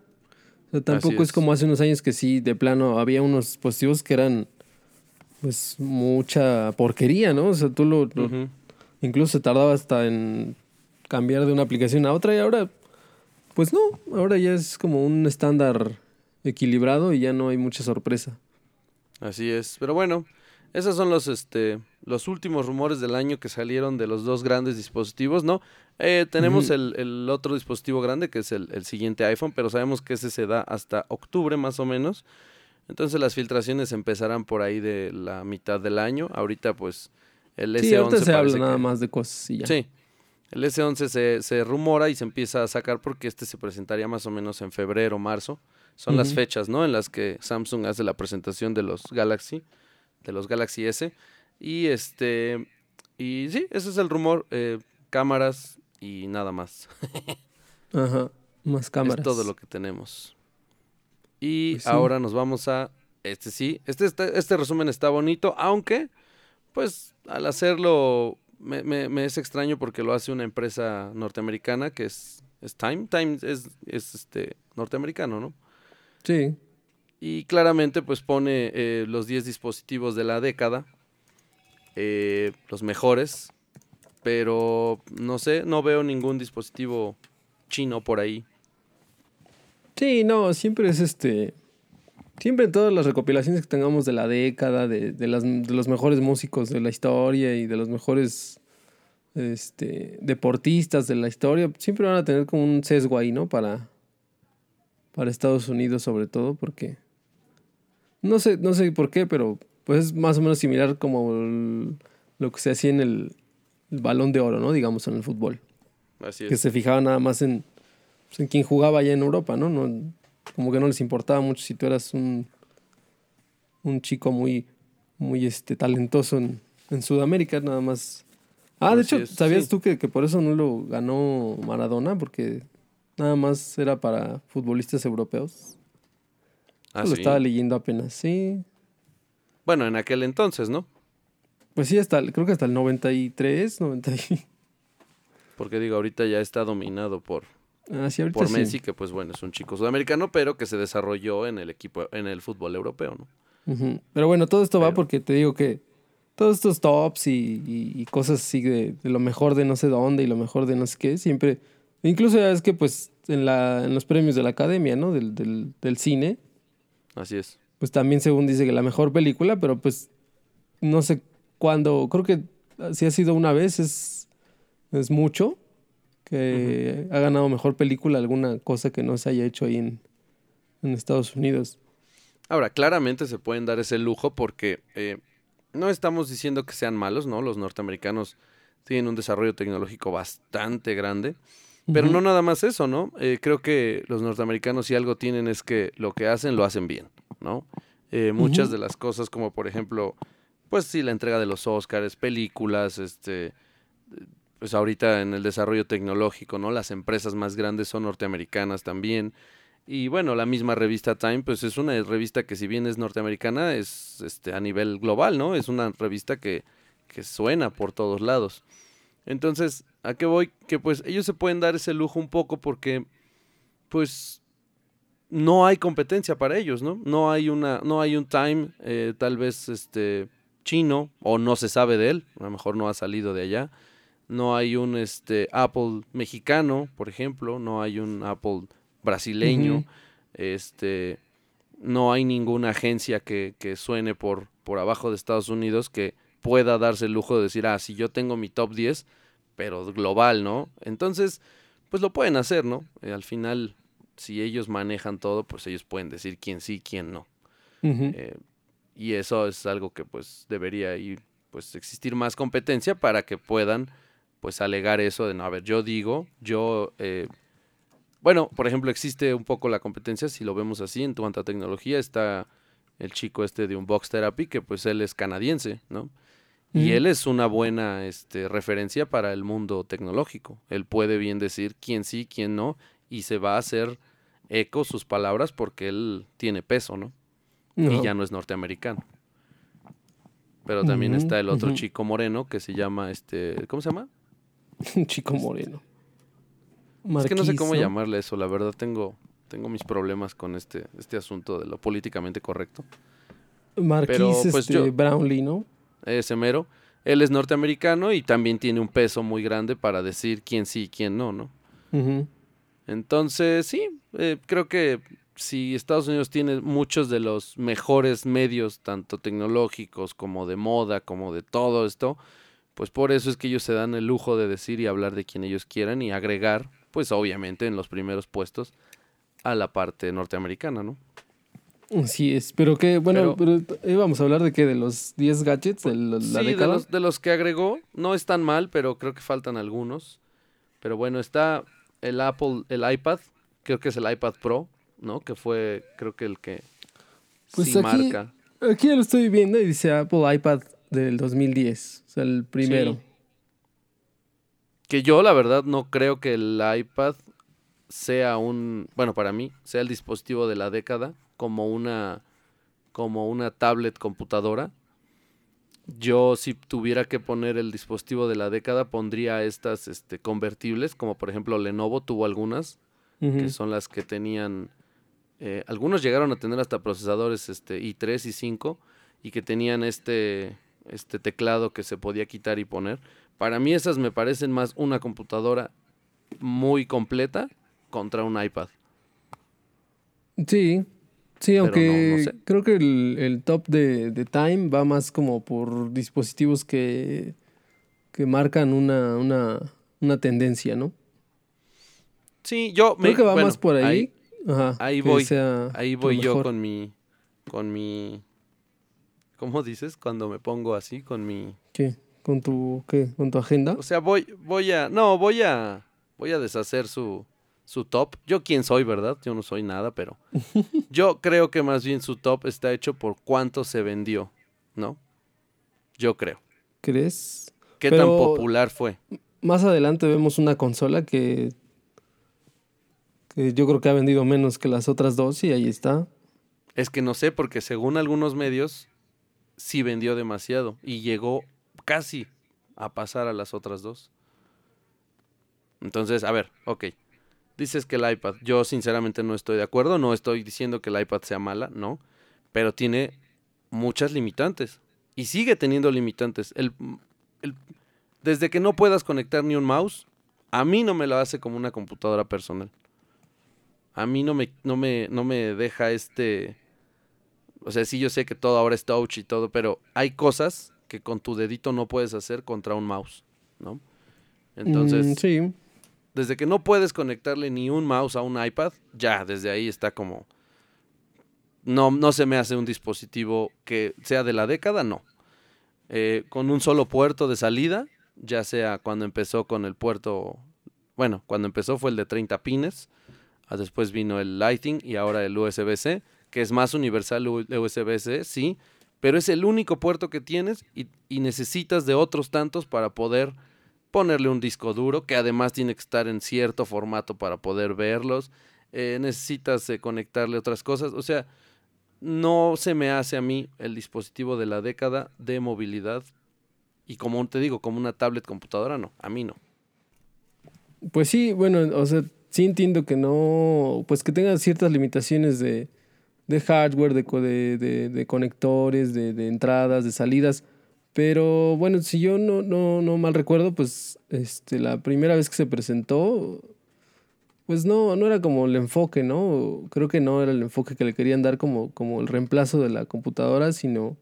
O sea, tampoco es. como hace unos años que sí, de plano, había unos dispositivos que eran pues mucha porquería, ¿no? O sea, tú lo, incluso se tardaba hasta en cambiar de una aplicación a otra y ahora pues no, ahora ya es como un estándar equilibrado y ya no hay mucha sorpresa. Así es, pero bueno, esos son los este los últimos rumores del año que salieron de los dos grandes dispositivos, ¿no? Eh, tenemos el, otro dispositivo grande que es el, siguiente iPhone, pero sabemos que ese se da hasta octubre más o menos. Entonces las filtraciones empezarán por ahí de la mitad del año. Ahorita pues el S11 sí, ahorita se habla nada más de cosas y ya. Sí. El S11 se, se rumora y se empieza a sacar porque este se presentaría más o menos en febrero, marzo. Son las fechas, ¿no? En las que Samsung hace la presentación de los Galaxy, de los Galaxy S. Y este, y sí, ese es el rumor. Eh, cámaras y nada más. Ajá, más cámaras. Es todo lo que tenemos. Y pues ahora nos vamos a, este sí, este, este, este, resumen está bonito, aunque, pues, al hacerlo me, me, es extraño porque lo hace una empresa norteamericana que es, es Time. Time es, es este, norteamericano, ¿no? Sí. Y claramente pues pone eh, los 10 dispositivos de la década, eh, los mejores, pero no sé, no veo ningún dispositivo chino por ahí. Sí, no, siempre es este... Siempre en todas las recopilaciones que tengamos de la década, de, las, de los mejores músicos de la historia y de los mejores este, deportistas de la historia, siempre van a tener como un sesgo ahí, ¿no? Para, para Estados Unidos sobre todo, porque no sé, no sé por qué, pero pues es más o menos similar como lo que se hacía en el, balón de oro, ¿no? Digamos, en el fútbol. Así es. Que se fijaba nada más en, pues, en quien jugaba allá en Europa, ¿no? ¿no? Como que no les importaba mucho si tú eras un, un chico muy, muy este, talentoso en, en Sudamérica, nada más. Ah, de hecho, ¿sabías tú que, que por eso no lo ganó Maradona? Porque Nada más era para futbolistas europeos. Ah, lo estaba leyendo apenas, sí. Bueno, en aquel entonces, ¿no? Pues sí, hasta, creo que hasta el 93, 90. Porque digo, ahorita ya está dominado por, ah, por Messi, que pues bueno, es un chico sudamericano, pero que se desarrolló en el equipo, en el fútbol europeo, ¿no? Pero bueno, todo esto va porque te digo que todos estos tops y, cosas así de, de, lo mejor de no sé dónde y lo mejor de no sé qué, siempre Incluso ya es que pues en, la, en los premios de la academia, ¿no? Del, del, del cine. Así es. Pues también según dice que la mejor película, pero pues no sé cuándo, creo que si ha sido una vez es, es mucho que ha ganado mejor película alguna cosa que no se haya hecho ahí en, en Estados Unidos. Ahora, claramente se pueden dar ese lujo porque eh, no estamos diciendo que sean malos, ¿no? Los norteamericanos tienen un desarrollo tecnológico bastante grande. Pero no nada más eso, ¿no? Eh, creo que los norteamericanos si algo tienen es que lo que hacen lo hacen bien, ¿no? Eh, muchas de las cosas como por ejemplo, pues sí, la entrega de los Oscars, películas, este, pues ahorita en el desarrollo tecnológico, ¿no? Las empresas más grandes son norteamericanas también. Y bueno, la misma revista Time, pues es una revista que si bien es norteamericana, es este, a nivel global, ¿no? Es una revista que, que suena por todos lados. Entonces, ¿a qué voy? Que pues ellos se pueden dar ese lujo un poco porque pues no hay competencia para ellos, ¿no? No hay una, no hay un time, eh, tal vez este chino, o no se sabe de él, a lo mejor no ha salido de allá. No hay un este Apple mexicano, por ejemplo, no hay un Apple brasileño, este no hay ninguna agencia que, que suene por, por abajo de Estados Unidos que pueda darse el lujo de decir, ah, si yo tengo mi top 10, pero global, ¿no? Entonces, pues lo pueden hacer, ¿no? Eh, al final, si ellos manejan todo, pues ellos pueden decir quién sí, quién no. Eh, y eso es algo que pues debería ir, pues existir más competencia para que puedan pues alegar eso de no, a ver, yo digo, yo, eh, bueno, por ejemplo, existe un poco la competencia, si lo vemos así, en cuanto a tecnología, está el chico este de un box therapy, que pues él es canadiense, ¿no? Y él es una buena este, referencia para el mundo tecnológico. Él puede bien decir quién sí, quién no, y se va a hacer eco sus palabras porque él tiene peso, ¿no? Y ya no es norteamericano. Pero también está el otro chico moreno que se llama, este, ¿cómo se llama? Un chico moreno. es que no sé cómo llamarle eso, la verdad tengo, tengo mis problemas con este, este asunto de lo políticamente correcto. Marquis pues, este, Brownlee, ¿no? Ese mero. Él es norteamericano y también tiene un peso muy grande para decir quién sí y quién no, ¿no? Entonces, sí, eh, creo que si Estados Unidos tiene muchos de los mejores medios, tanto tecnológicos como de moda, como de todo esto, pues por eso es que ellos se dan el lujo de decir y hablar de quien ellos quieran y agregar, pues obviamente en los primeros puestos, a la parte norteamericana, ¿no? Sí es, pero que, bueno, pero, íbamos a hablar de qué, de los 10 gadgets de la, sí, De los, de los que agregó, no están mal, pero creo que faltan algunos. Pero bueno, está el Apple, el iPad, creo que es el iPad Pro, ¿no? Que fue, creo que el que pues sí aquí, marca. Aquí ya lo estoy viendo y dice Apple iPad del 2010, o sea, el primero. Que yo, la verdad, no creo que el iPad sea un, bueno, para mí, sea el dispositivo de la década como una, como una tablet computadora. Yo si tuviera que poner el dispositivo de la década pondría estas este, convertibles, como por ejemplo Lenovo tuvo algunas, que son las que tenían, eh, algunos llegaron a tener hasta procesadores este, i3 y 5 y que tenían este, este teclado que se podía quitar y poner. Para mí esas me parecen más una computadora muy completa contra un iPad. Sí, Sí, aunque creo que el, top de, Time va más como por dispositivos que, que marcan una, una, una tendencia, ¿no? Sí, yo creo que va más por ahí. Ahí, voy, ahí voy yo con mi, con mi, ¿cómo dices? Cuando me pongo así, con mi... ¿Qué? ¿Con tu, qué? ¿Con tu agenda? O sea, voy, voy a, no, voy a, voy a deshacer su, su top. Yo quién soy, ¿verdad? Yo no soy nada, pero yo creo que más bien su top está hecho por cuánto se vendió, ¿no? Yo creo. ¿Crees? ¿Qué tan popular fue? Más adelante vemos una consola que, que yo creo que ha vendido menos que las otras dos y ahí está. Es que no sé, porque según algunos medios sí vendió demasiado y llegó casi a pasar a las otras dos. Entonces, a ver, ok dices que el iPad, yo sinceramente no estoy de acuerdo, no estoy diciendo que el iPad sea mala, no, pero tiene muchas limitantes y sigue teniendo limitantes. El, desde que no puedas conectar ni un mouse, a mí no me lo hace como una computadora personal. A mí no me, no me, no me deja este... O sea, sí yo sé que todo ahora es touch y todo, pero hay cosas que con tu dedito no puedes hacer contra un mouse, ¿no? Entonces, mm, sí desde que no puedes conectarle ni un mouse a un iPad, ya desde ahí está como... No, no se me hace un dispositivo que sea de la década, no. Eh, con un solo puerto de salida, ya sea cuando empezó con el puerto, bueno, cuando empezó fue el de 30 pines, después vino el Lighting y ahora el USB-C, que es más universal USB-C, sí, pero es el único puerto que tienes y necesitas de otros tantos para poder ponerle un disco duro que además tiene que estar en cierto formato para poder verlos. Eh, necesitas eh, conectarle otras cosas. O sea, no se me hace a mí el dispositivo de la década de movilidad. Y como te digo, como una tablet computadora, no, a mí no. Pues sí, bueno, o sea, sí entiendo que no, pues que tenga ciertas limitaciones de, de hardware, de, de, de conectores, de, entradas, de salidas. Pero bueno, si yo no, no, no mal recuerdo, pues este, la primera vez que se presentó, pues no, no era como el enfoque, ¿no? Creo que no era el enfoque que le querían dar como, como el reemplazo de la computadora, sino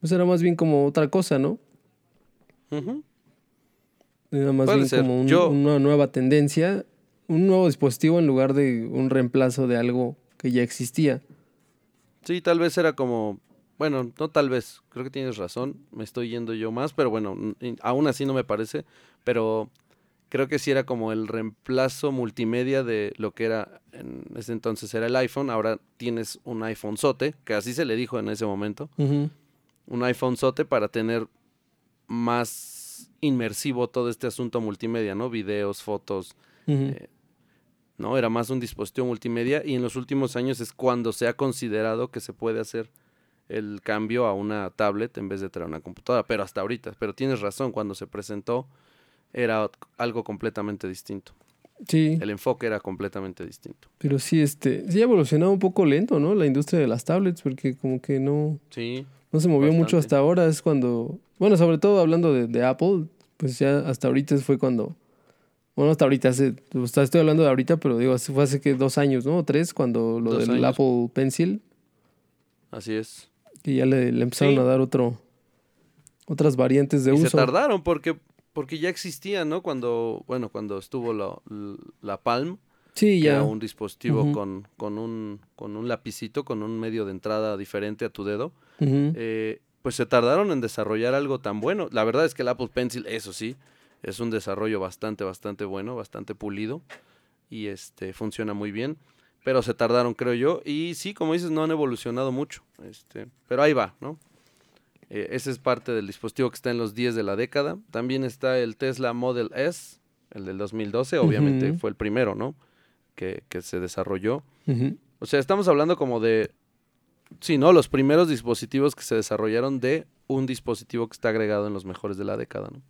pues era más bien como otra cosa, ¿no? Era más bien como una nueva tendencia, un nuevo dispositivo en lugar de un reemplazo de algo que ya existía. Sí, tal vez era como bueno, no tal vez, creo que tienes razón, me estoy yendo yo más, pero bueno, aún así no me parece, pero creo que sí era como el reemplazo multimedia de lo que era en ese entonces era el iPhone, ahora tienes un iPhone sote, que así se le dijo en ese momento, un iPhone sote para tener más inmersivo todo este asunto multimedia, ¿no? Videos, fotos, eh, ¿no? Era más un dispositivo multimedia y en los últimos años es cuando se ha considerado que se puede hacer el cambio a una tablet en vez de traer una computadora, pero hasta ahorita, pero tienes razón, cuando se presentó era algo completamente distinto. Sí. El enfoque era completamente distinto. Pero sí, este, sí ha evolucionado un poco lento, ¿no? La industria de las tablets, porque como que no, sí, no se movió mucho hasta ahora. Es cuando, bueno, sobre todo hablando de, Apple, pues ya hasta ahorita fue cuando, bueno, hasta ahorita, hace, estoy hablando de ahorita, pero digo, fue hace que dos años, ¿no? O tres, cuando lo del Apple Pencil. Así es. Y ya le, empezaron a dar otro, otras variantes de uso. Se tardaron porque porque ya existía, ¿no? Cuando, bueno, cuando estuvo la, la Palm. Sí, ya. Era un dispositivo con, con, un, con un lapicito, con un medio de entrada diferente a tu dedo. Eh, pues se tardaron en desarrollar algo tan bueno. La verdad es que el Apple Pencil, eso sí, es un desarrollo bastante, bastante bueno, bastante pulido. Y este funciona muy bien. Pero se tardaron, creo yo. Y sí, como dices, no han evolucionado mucho. Este, pero ahí va, ¿no? Eh, ese es parte del dispositivo que está en los 10 de la década. También está el Tesla Model S, el del 2012, obviamente fue el primero, ¿no? Que, se desarrolló. O sea, estamos hablando como de, sí, ¿no? Los primeros dispositivos que se desarrollaron de un dispositivo que está agregado en los mejores de la década, ¿no?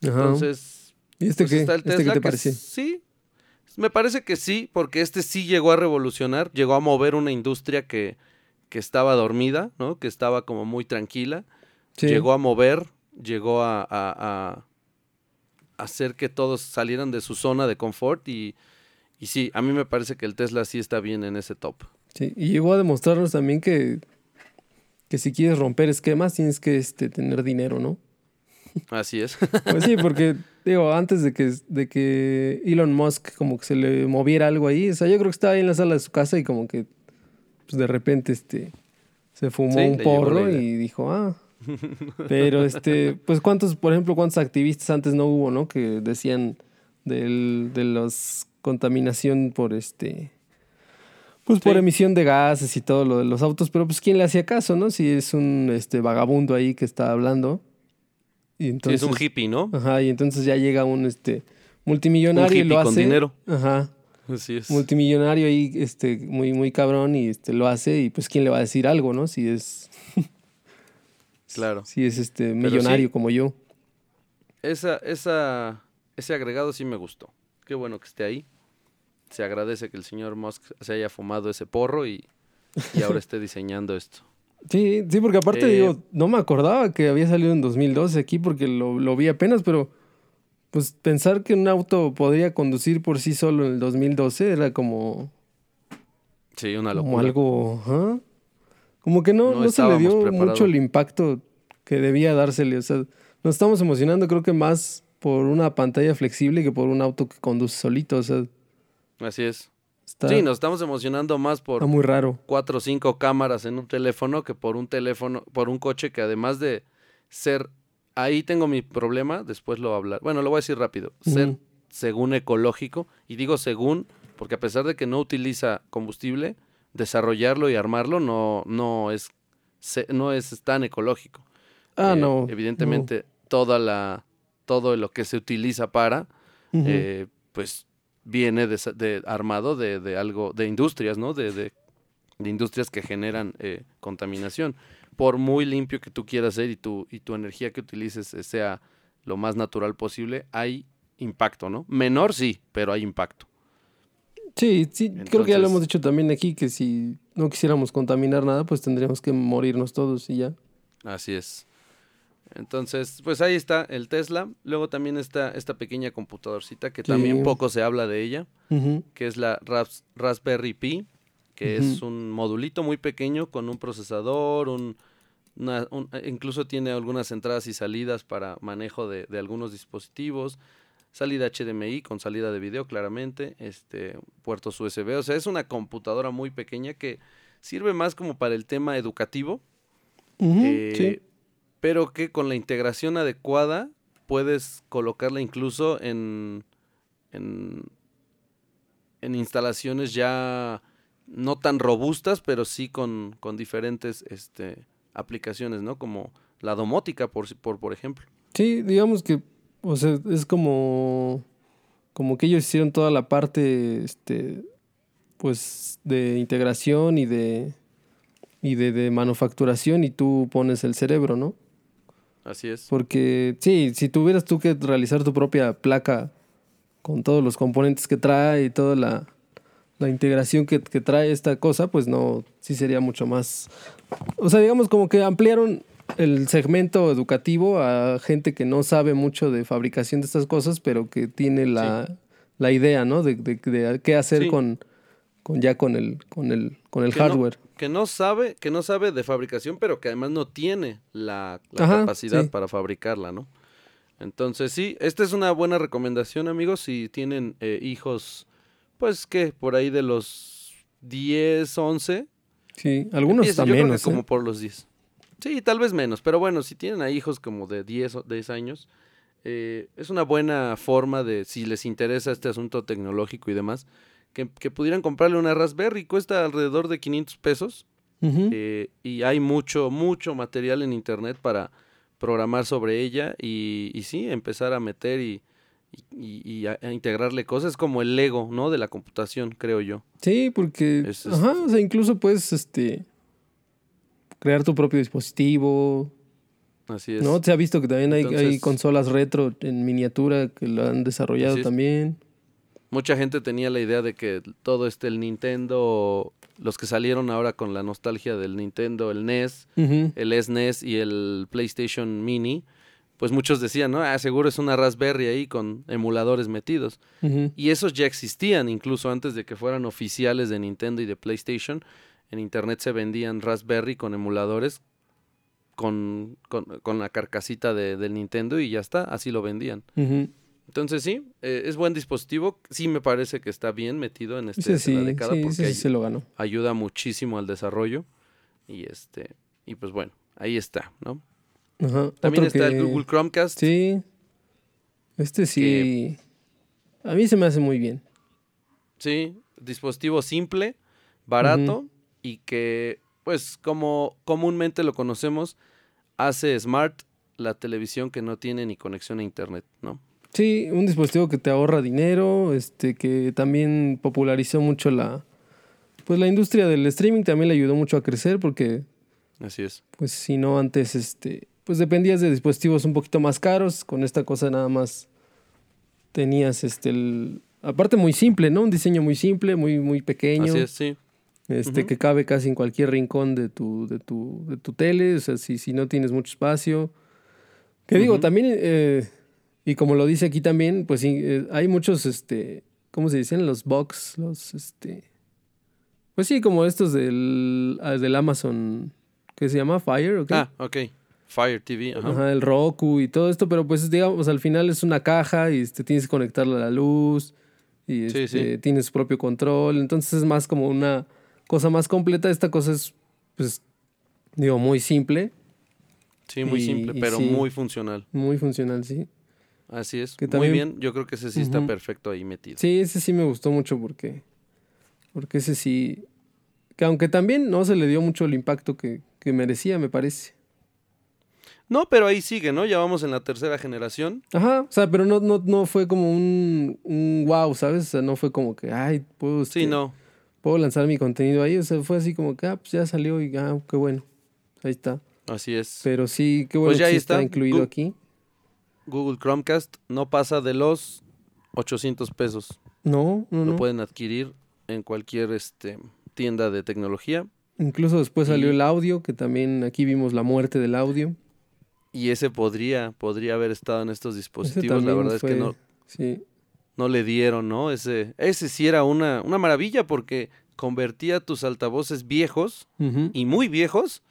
Entonces, ¿y este pues, qué? Está el ¿Este qué te parece? sí, me parece que sí, porque este sí llegó a revolucionar, llegó a mover una industria que que estaba dormida, ¿no? Que estaba como muy tranquila. Llegó a mover, llegó a, a, hacer que todos salieran de su zona de confort y, y sí, a mí me parece que el Tesla sí está bien en ese top. Sí, y llegó a demostrarnos también que, que si quieres romper esquemas tienes que este, tener dinero, ¿no? Así es. Pues sí, porque digo, antes de que, de que Elon Musk como que se le moviera algo ahí, o sea, yo creo que estaba ahí en la sala de su casa y como que pues de repente este, se fumó un porro y dijo, ah. Pero este, pues cuántos, por ejemplo, cuántos activistas antes no hubo, ¿no? Que decían del, de los contaminación por este, pues por emisión de gases y todo lo de los autos, pero pues quién le hacía caso, ¿no? Si es un este vagabundo ahí que está hablando. Y entonces, es un hippie, ¿no? Ajá, y entonces ya llega un este multimillonario y lo hace. con dinero. Ajá. Así es. Multimillonario ahí, este, muy, muy cabrón, y este lo hace, y pues quién le va a decir algo, ¿no? Si es. claro. Si es este millonario como yo. Esa, esa, ese agregado sí me gustó. Qué bueno que esté ahí. Se agradece que el señor Musk se haya fumado ese porro y, y ahora esté diseñando esto. Sí, sí, porque aparte eh, digo, no me acordaba que había salido en 2012 aquí porque lo, lo vi apenas, pero pues pensar que un auto podría conducir por sí solo en el 2012 era como... Sí, una locura. Como algo... Como que no, no, se le dio mucho el impacto que debía dársele. O sea, nos estamos emocionando creo que más por una pantalla flexible que por un auto que conduce solito. O sea, Así es. Sí, nos estamos emocionando más por... muy raro. Cuatro o cinco cámaras en un teléfono que por un teléfono, por un coche que además de ser ahí tengo mi problema, después lo voy a hablar. Bueno, lo voy a decir rápido. Ser según ecológico, y digo según, porque a pesar de que no utiliza combustible, desarrollarlo y armarlo no, no, es, no es tan ecológico. Ah, eh, no. Evidentemente, toda la, todo lo que se utiliza para, eh, pues viene de, armado de, de, algo, de industrias, ¿no? De, de, industrias que generan eh, contaminación por muy limpio que tú quieras ser y tu, y tu energía que utilices sea lo más natural posible, hay impacto, ¿no? Menor sí, pero hay impacto. Sí, sí, creo que ya lo hemos dicho también aquí, que si no quisiéramos contaminar nada, pues tendríamos que morirnos todos y ya. Así es. Entonces, pues ahí está el Tesla. Luego también está esta pequeña computadorcita que también poco se habla de ella, que es la Raspberry Pi, que es un modulito muy pequeño con un procesador, un, eh, incluso tiene algunas entradas y salidas para manejo de, algunos dispositivos, salida HDMI con salida de video claramente, este, puertos USB, o sea, es una computadora muy pequeña que sirve más como para el tema educativo, eh, pero que con la integración adecuada puedes colocarla incluso en, en, en instalaciones ya no tan robustas, pero sí con, con diferentes este, aplicaciones, ¿no? Como la domótica, por, por, por ejemplo. Sí, digamos que, o sea, es como, como que ellos hicieron toda la parte, este, pues, de integración y de, y de, de manufacturación y tú pones el cerebro, ¿no? Así es. Porque, sí, si tuvieras tú que realizar tu propia placa con todos los componentes que trae y toda la, la integración que, que, trae esta cosa, pues no, sí sería mucho más. O sea, digamos como que ampliaron el segmento educativo a gente que no sabe mucho de fabricación de estas cosas, pero que tiene la, la idea, ¿no? De, de, de qué hacer sí. con, con ya con el, con el, con el que hardware. No, que no sabe, que no sabe de fabricación, pero que además no tiene la, la Ajá, capacidad sí. para fabricarla, ¿no? Entonces sí, esta es una buena recomendación, amigos, si tienen eh, hijos pues que por ahí de los 10, 11. Sí, algunos empieza, también. Yo creo que como por los 10. Sí, tal vez menos, pero bueno, si tienen a hijos como de 10, 10 años, eh, es una buena forma de, si les interesa este asunto tecnológico y demás, que, que pudieran comprarle una Raspberry, cuesta alrededor de 500 pesos. Uh -huh. eh, y hay mucho, mucho material en internet para programar sobre ella y, y sí, empezar a meter y, y, y a, a, integrarle cosas como el Lego, ¿no? De la computación, creo yo. Sí, porque, es, ajá, o sea, incluso puedes, este, crear tu propio dispositivo. Así es. ¿No? Se ha visto que también hay, Entonces, hay consolas retro en miniatura que lo han desarrollado también. Mucha gente tenía la idea de que todo este, el Nintendo, los que salieron ahora con la nostalgia del Nintendo, el NES, uh -huh. el SNES y el PlayStation Mini, pues muchos decían, ¿no? Ah, seguro es una Raspberry ahí con emuladores metidos. Uh -huh. Y esos ya existían incluso antes de que fueran oficiales de Nintendo y de PlayStation. En internet se vendían Raspberry con emuladores con, con, con la carcasita de, del Nintendo y ya está, así lo vendían. Uh -huh. Entonces sí, eh, es buen dispositivo. Sí me parece que está bien metido en, este, sí, en la década sí, porque sí, se lo ganó. ayuda muchísimo al desarrollo. Y este y pues bueno, ahí está, ¿no? Ajá. También Otro está que... el Google Chromecast. Sí. Este sí. Que... A mí se me hace muy bien. Sí, dispositivo simple, barato uh -huh. y que, pues, como comúnmente lo conocemos, hace smart la televisión que no tiene ni conexión a internet, ¿no? Sí, un dispositivo que te ahorra dinero, este, que también popularizó mucho la, pues la industria del streaming también le ayudó mucho a crecer porque, así es. Pues si no antes, este, pues dependías de dispositivos un poquito más caros, con esta cosa nada más tenías, este, el, aparte muy simple, ¿no? Un diseño muy simple, muy, muy pequeño. Así es, sí. Este, uh -huh. que cabe casi en cualquier rincón de tu, de tu, de tu tele, o sea, si, si no tienes mucho espacio. Que uh -huh. digo, también eh, y como lo dice aquí también, pues sí, hay muchos, este, ¿cómo se dicen? Los box, los, este... Pues sí, como estos del, ah, del Amazon, ¿qué se llama? Fire, ¿ok? Ah, ok. Fire TV, ajá. ajá. el Roku y todo esto, pero pues digamos, al final es una caja y este, tienes que conectarla a la luz y este, sí, sí. tienes su propio control, entonces es más como una cosa más completa. Esta cosa es, pues, digo, muy simple. Sí, muy y, simple, pero sí, muy funcional. Muy funcional, sí. Así es. Que también, Muy bien. Yo creo que ese sí uh -huh. está perfecto ahí metido. Sí, ese sí me gustó mucho porque. Porque ese sí. Que aunque también no se le dio mucho el impacto que, que merecía, me parece. No, pero ahí sigue, ¿no? Ya vamos en la tercera generación. Ajá, o sea, pero no, no, no fue como un, un wow, ¿sabes? O sea, no fue como que, ay, puedo. Sí, este, no. Puedo lanzar mi contenido ahí. O sea, fue así como que, ah, pues ya salió y, ah, qué bueno. Ahí está. Así es. Pero sí, qué bueno pues ya que está, está incluido Go aquí. Google Chromecast no pasa de los 800 pesos. No, no, Lo no. pueden adquirir en cualquier este, tienda de tecnología. Incluso después y, salió el audio, que también aquí vimos la muerte del audio. Y ese podría, podría haber estado en estos dispositivos. La verdad fue, es que no, sí. no le dieron, ¿no? Ese, ese sí era una, una maravilla porque convertía tus altavoces viejos uh -huh. y muy viejos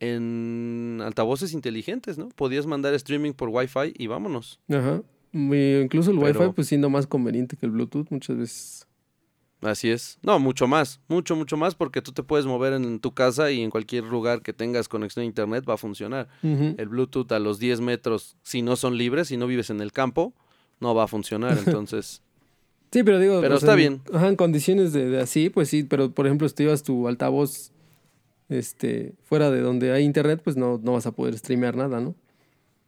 en altavoces inteligentes, ¿no? Podías mandar streaming por Wi-Fi y vámonos. Ajá. incluso el Pero, Wi-Fi, pues siendo más conveniente que el Bluetooth muchas veces. Así es. No, mucho más, mucho, mucho más, porque tú te puedes mover en tu casa y en cualquier lugar que tengas conexión a internet va a funcionar. El Bluetooth a los 10 metros, si no son libres, si no vives en el campo, no va a funcionar. Entonces. sí, pero digo. Pero está bien. Ajá, en condiciones de, así, pues sí, pero por ejemplo, si te llevas tu altavoz este, fuera de donde hay internet, pues no, no vas a poder streamear nada, ¿no?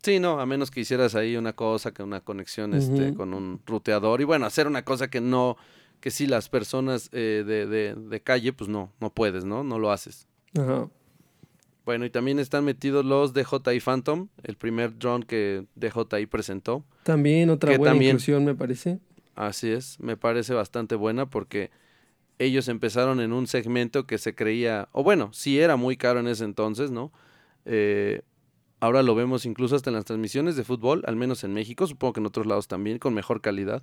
Sí, no, a menos que hicieras ahí una cosa, que una conexión este, con un ruteador. Y bueno, hacer una cosa que no que si las personas eh, de, de, de, calle, pues no, no puedes, ¿no? No lo haces. Ajá. Bueno, y también están metidos los DJI Phantom, el primer drone que DJI presentó. También otra buena inclusión, me parece. Así es, me parece bastante buena porque ellos empezaron en un segmento que se creía, o bueno, sí era muy caro en ese entonces, ¿no? Eh, ahora lo vemos incluso hasta en las transmisiones de fútbol, al menos en México, supongo que en otros lados también, con mejor calidad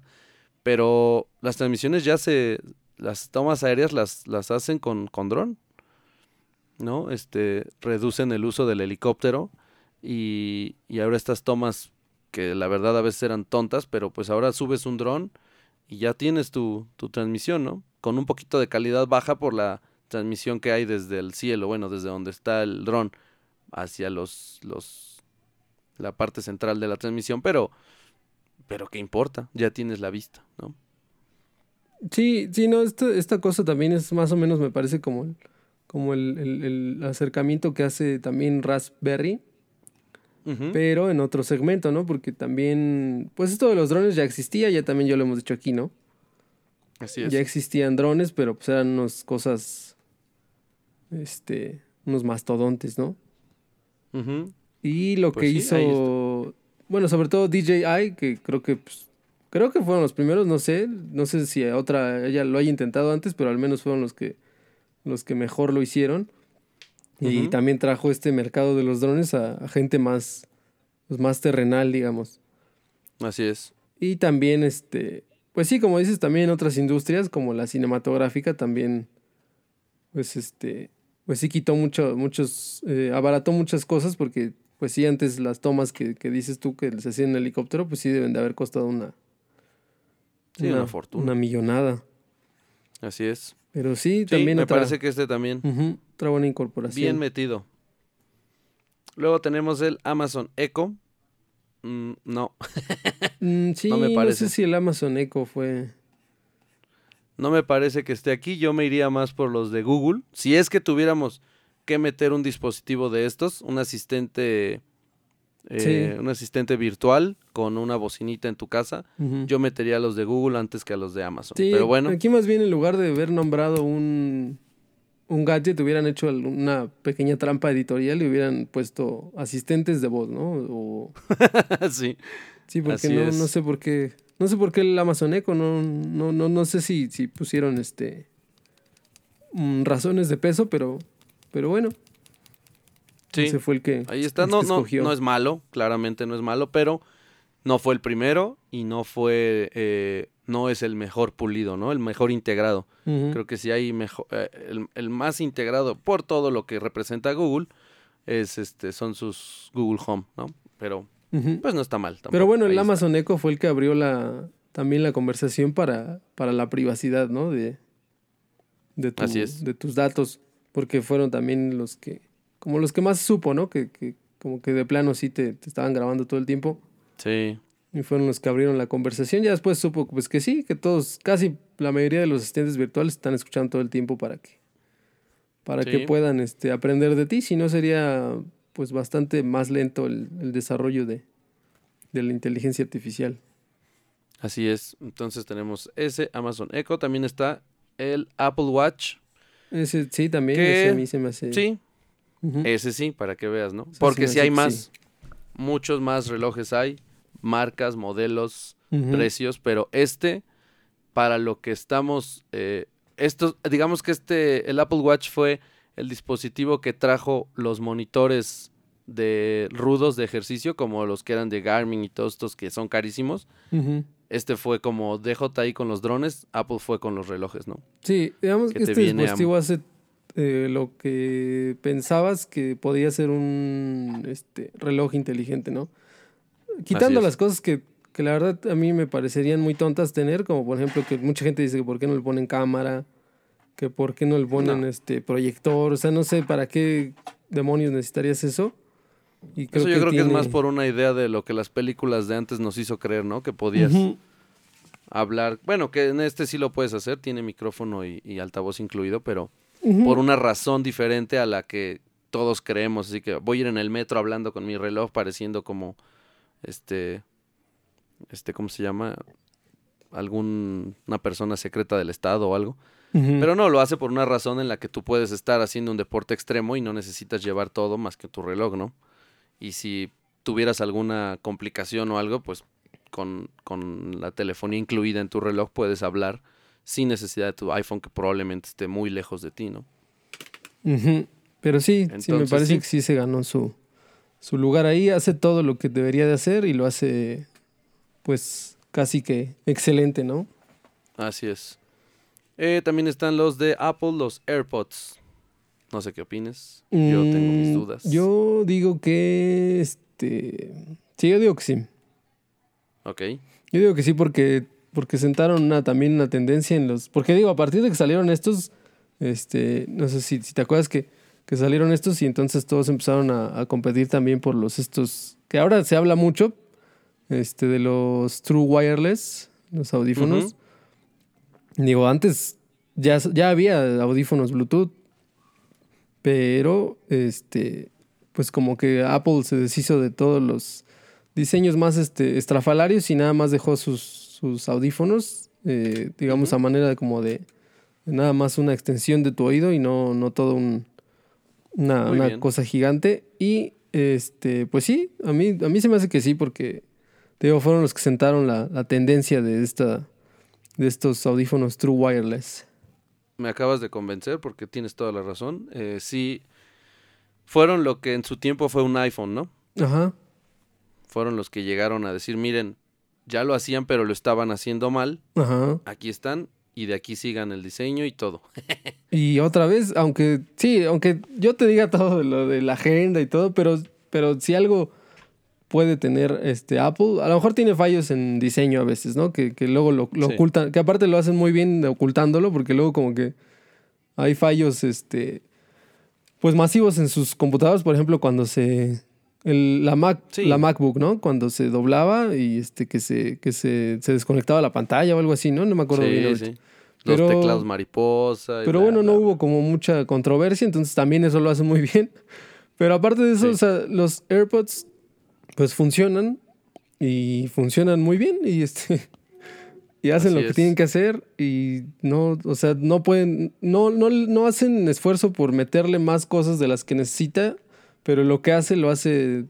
pero las transmisiones ya se, las tomas aéreas las, las hacen con, con dron, ¿no? Este, reducen el uso del helicóptero y, y ahora estas tomas que la verdad a veces eran tontas, pero pues ahora subes un dron y ya tienes tu, tu transmisión, ¿no? Con un poquito de calidad baja por la transmisión que hay desde el cielo, bueno, desde donde está el dron hacia los, los la parte central de la transmisión, pero pero qué importa, ya tienes la vista, ¿no? Sí, sí, no, esta, esta cosa también es más o menos, me parece como, como el, el, acercamiento que hace también Raspberry, pero en otro segmento, ¿no? Porque también, pues esto de los drones ya existía, ya también yo lo hemos dicho aquí, ¿no? Así es. Ya existían drones, pero pues eran unas cosas, este, unos mastodontes, ¿no? Y lo pues que hizo bueno, sobre todo DJI, que creo que pues, creo que fueron los primeros, no sé, no sé si otra ella lo haya intentado antes, pero al menos fueron los que los que mejor lo hicieron. Y también trajo este mercado de los drones a, gente más pues, más terrenal, digamos. Así es. Y también este, pues sí, como dices, también otras industrias como la cinematográfica también pues este pues sí quitó mucho muchos eh, abarató muchas cosas porque pues sí, antes las tomas que, dices tú que se hacían en helicóptero, pues sí deben de haber costado una, una, fortuna. Una millonada. Así es. Pero sí, también. Me parece que este también. otra buena incorporación. Bien metido. Luego tenemos el Amazon Echo. Mm, no. Mm, sí, no, me parece. no sé si el Amazon Echo fue. No me parece que esté aquí. Yo me iría más por los de Google. Si es que tuviéramos que meter un dispositivo de estos, un asistente, eh, un asistente virtual con una bocinita en tu casa, yo metería a los de Google antes que a los de Amazon. Pero bueno. Aquí más bien en lugar de haber nombrado un, un gadget, hubieran hecho una pequeña trampa editorial y hubieran puesto asistentes de voz, ¿no? sí. Sí, porque no, no sé por qué. No sé por qué el Amazon Echo, no, no, no, no sé si, si pusieron este mm, razones de peso, pero pero bueno. Sí. Ese fue el que. Ahí está. no, no, no es malo, claramente no es malo, pero no fue el primero y no fue. Eh, no es el mejor pulido, ¿no? El mejor integrado. Creo que si hay mejor. Eh, el, más integrado por todo lo que representa Google es este son sus Google Home, ¿no? Pero pues no está mal. Pero bueno, el Amazon Echo fue el que abrió la también la conversación para, para la privacidad, ¿no? De, de, Así es. de tus datos porque fueron también los que, como los que más supo, ¿no? Que, que como que de plano sí te, estaban grabando todo el tiempo. Sí. Y fueron los que abrieron la conversación. Ya después supo pues que sí, que todos, casi la mayoría de los asistentes virtuales están escuchando todo el tiempo para que, para que puedan este, aprender de ti. Si no sería pues bastante más lento el, el desarrollo de, de la inteligencia artificial. Así es. Entonces tenemos ese Amazon Echo. También está el Apple Watch ese sí, también. ese a mí se me hace. Sí. Ese sí, para que veas, ¿no? Porque si hay más. Muchos más relojes hay. Marcas, modelos, precios. Pero este, para lo que estamos. Eh, esto, digamos que este. El Apple Watch fue el dispositivo que trajo los monitores de rudos de ejercicio, como los que eran de Garmin y todos estos que son carísimos. Este fue como DJI con los drones, Apple fue con los relojes, ¿no? Sí, digamos que este dispositivo hace eh, lo que pensabas que podía ser un este, reloj inteligente, ¿no? Quitando las cosas que, que la verdad a mí me parecerían muy tontas tener, como por ejemplo que mucha gente dice que por qué no le ponen cámara, que por qué no le ponen este proyector, o sea, no sé para qué demonios necesitarías eso. Y creo eso yo creo que es más por una idea de lo que las películas de antes nos hizo creer, ¿no? Que podías hablar, bueno, que en este sí lo puedes hacer, tiene micrófono y, altavoz incluido, pero por una razón diferente a la que todos creemos, así que voy a ir en el metro hablando con mi reloj pareciendo como este este ¿cómo se llama? alguna persona secreta del estado o algo. Pero no, lo hace por una razón en la que tú puedes estar haciendo un deporte extremo y no necesitas llevar todo más que tu reloj, ¿no? Y si tuvieras alguna complicación o algo, pues con, con la telefonía incluida en tu reloj puedes hablar sin necesidad de tu iPhone que probablemente esté muy lejos de ti, ¿no? Pero sí, sí me parece que sí se ganó su, su lugar ahí, hace todo lo que debería de hacer y lo hace pues casi que excelente, ¿no? Así es. Eh, también están los de Apple, los AirPods. No sé qué opines. Yo tengo mis mm, dudas. Yo digo que este. Sí, yo digo que sí. Ok. Yo digo que sí porque, porque sentaron una, también una tendencia en los. Porque digo, a partir de que salieron estos, este, no sé si, si te acuerdas que, que, salieron estos y entonces todos empezaron a, competir también por los estos. Que ahora se habla mucho este, de los True Wireless, los audífonos. Digo, antes ya, ya había audífonos Bluetooth, pero este, pues como que Apple se deshizo de todos los diseños más este, estrafalarios y nada más dejó sus, sus audífonos, eh, digamos, a manera de como de, nada más una extensión de tu oído y no, no todo un, una, una cosa gigante. Y este, pues sí, a mí, a mí se me hace que sí, porque digo, fueron los que sentaron la, la tendencia de esta de estos audífonos True Wireless. Me acabas de convencer porque tienes toda la razón. Eh, sí, fueron lo que en su tiempo fue un iPhone, ¿no? Ajá. Fueron los que llegaron a decir, miren, ya lo hacían, pero lo estaban haciendo mal. Ajá. Aquí están y de aquí sigan el diseño y todo. y otra vez, aunque sí, aunque yo te diga todo lo de la agenda y todo, pero, pero si algo puede tener este Apple. A lo mejor tiene fallos en diseño a veces, ¿no? Que, luego lo, ocultan, que aparte lo hacen muy bien ocultándolo, porque luego como que hay fallos, este, pues masivos en sus computadoras, por ejemplo, cuando se... la, Mac, la MacBook, ¿no? Cuando se doblaba y este que se, que se, desconectaba la pantalla o algo así, ¿no? No me acuerdo bien. Sí. Los teclados mariposa. pero bueno, no hubo como mucha controversia, entonces también eso lo hace muy bien. Pero aparte de eso, o sea, los AirPods pues funcionan y funcionan muy bien y este y hacen lo que tienen que hacer y no, o sea, no pueden, no, no, no hacen esfuerzo por meterle más cosas de las que necesita, pero lo que hace lo hace,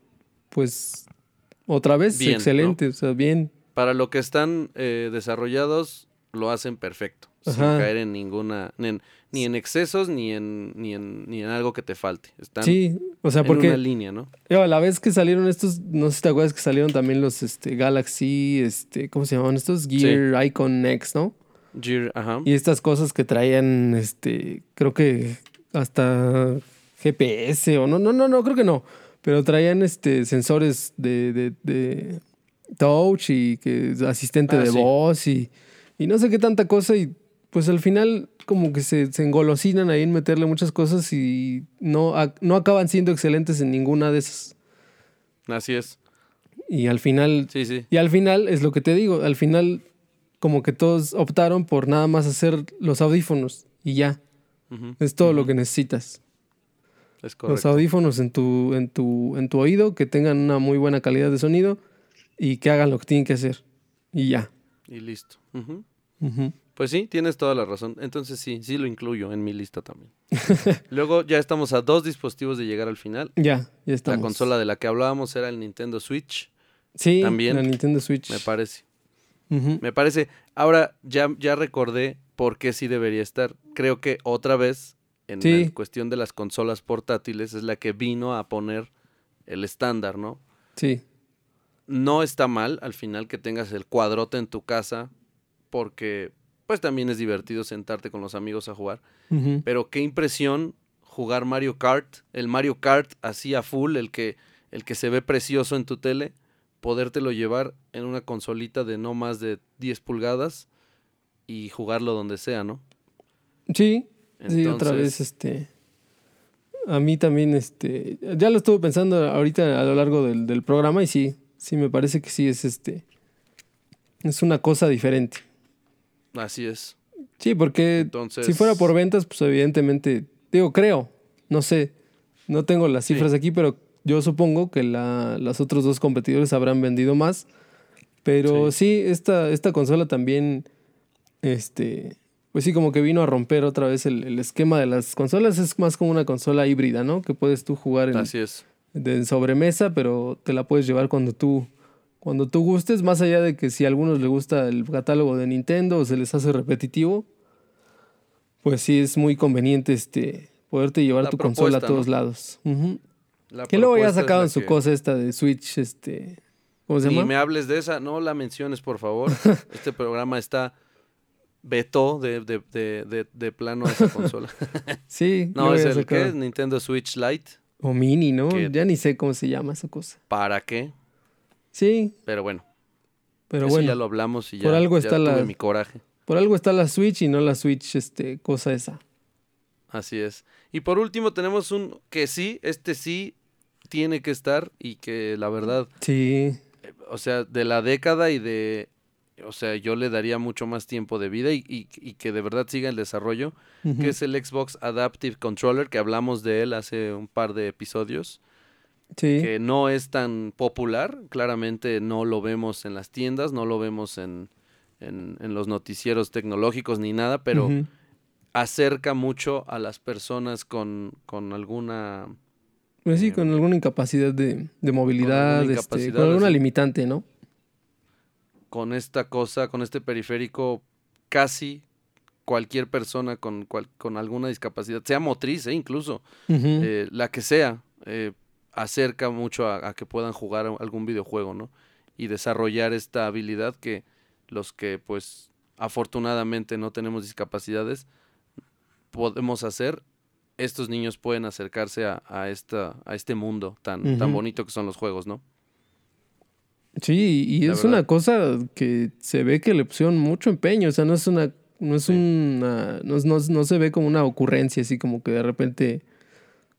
pues, otra vez, excelente, o sea, bien. Para lo que están eh, desarrollados, lo hacen perfecto, sin caer en ninguna, ni en excesos ni en, ni en, ni en algo que te falte. Están sí, o sea, en porque una línea, ¿no? a la vez que salieron estos, no sé si te acuerdas que salieron también los este, Galaxy, este, ¿cómo se llamaban estos? Gear Icon X, ¿no? Gear, ajá. Y estas cosas que traían, este, creo que hasta GPS o no, no, no, no, creo que no. Pero traían este sensores de, de, de touch y que asistente ah, de voz y, y no sé qué tanta cosa y pues al final como que se, se, engolosinan ahí en meterle muchas cosas y no, no acaban siendo excelentes en ninguna de esas. Así es. Y al final. Sí, sí. Y al final, es lo que te digo, al final, como que todos optaron por nada más hacer los audífonos y ya. Es todo lo que necesitas. Es correcto. Los audífonos en tu, en, tu, en tu oído, que tengan una muy buena calidad de sonido y que hagan lo que tienen que hacer. Y ya. Y listo. Pues sí, tienes toda la razón. Entonces sí, sí lo incluyo en mi lista también. Luego ya estamos a dos dispositivos de llegar al final. Ya, ya estamos. La consola de la que hablábamos era el Nintendo Switch. Sí, también. La Nintendo Switch. Me parece. Me parece. Ahora ya, ya recordé por qué sí debería estar. Creo que otra vez, en la cuestión de las consolas portátiles, es la que vino a poner el estándar, ¿no? Sí. No está mal al final que tengas el cuadrote en tu casa porque pues también es divertido sentarte con los amigos a jugar. Pero qué impresión jugar Mario Kart, el Mario Kart así a full, el que, el que se ve precioso en tu tele, podértelo llevar en una consolita de no más de 10 pulgadas y jugarlo donde sea, ¿no? Sí, sí, otra vez, este... A mí también, este... Ya lo estuve pensando ahorita a lo largo del, del programa y sí, sí, me parece que sí es este... Es una cosa diferente. Así es. Sí, porque si fuera por ventas, pues evidentemente, digo, creo, no sé, no tengo las cifras aquí, pero yo supongo que la, los otros dos competidores habrán vendido más. Pero sí, esta, esta consola también, este, pues sí, como que vino a romper otra vez el, esquema de las consolas. Es más como una consola híbrida, ¿no? Que puedes tú jugar en, Así es. de sobremesa, pero te la puedes llevar cuando tú, cuando tú gustes, más allá de que si a algunos les gusta el catálogo de Nintendo o se les hace repetitivo, pues sí es muy conveniente este poderte llevar tu consola a todos lados. que luego ya sacado su cosa esta de Switch, este, ¿cómo se llama? Ni me hables de esa, no la menciones, por favor. este programa está veto de, de, de, de, plano a esa consola. sí. no, es el que Nintendo Switch Lite. O Mini, ¿no? Ya ni sé cómo se llama esa cosa. ¿Para qué? Sí. Pero bueno. Pero bueno. ya lo hablamos y ya, por algo está tuve la, mi coraje. Por algo está la Switch y no la Switch, este, cosa esa. Así es. Y por último tenemos un que sí, este sí tiene que estar y que la verdad. Sí. Eh, o sea, de la década y de. O sea, yo le daría mucho más tiempo de vida y, y, que de verdad siga el desarrollo, que es el Xbox Adaptive Controller, que hablamos de él hace un par de episodios. Sí. Que no es tan popular, claramente no lo vemos en las tiendas, no lo vemos en, en, los noticieros tecnológicos ni nada, pero acerca mucho a las personas con, con alguna... Pues sí, con em, alguna incapacidad de, de movilidad, con alguna, este, con alguna limitante, ¿no? Con esta cosa, con este periférico, casi cualquier persona con, con alguna discapacidad, sea motriz, eh, incluso, eh, la que sea, eh, acerca mucho a, a, que puedan jugar algún videojuego, ¿no? Y desarrollar esta habilidad que los que pues afortunadamente no tenemos discapacidades podemos hacer, estos niños pueden acercarse a, a, esta, a este mundo tan, tan bonito que son los juegos, ¿no? Sí, y es una cosa que se ve que le pusieron mucho empeño, o sea, no es una, no es una, no, no, se ve como una ocurrencia, así como que de repente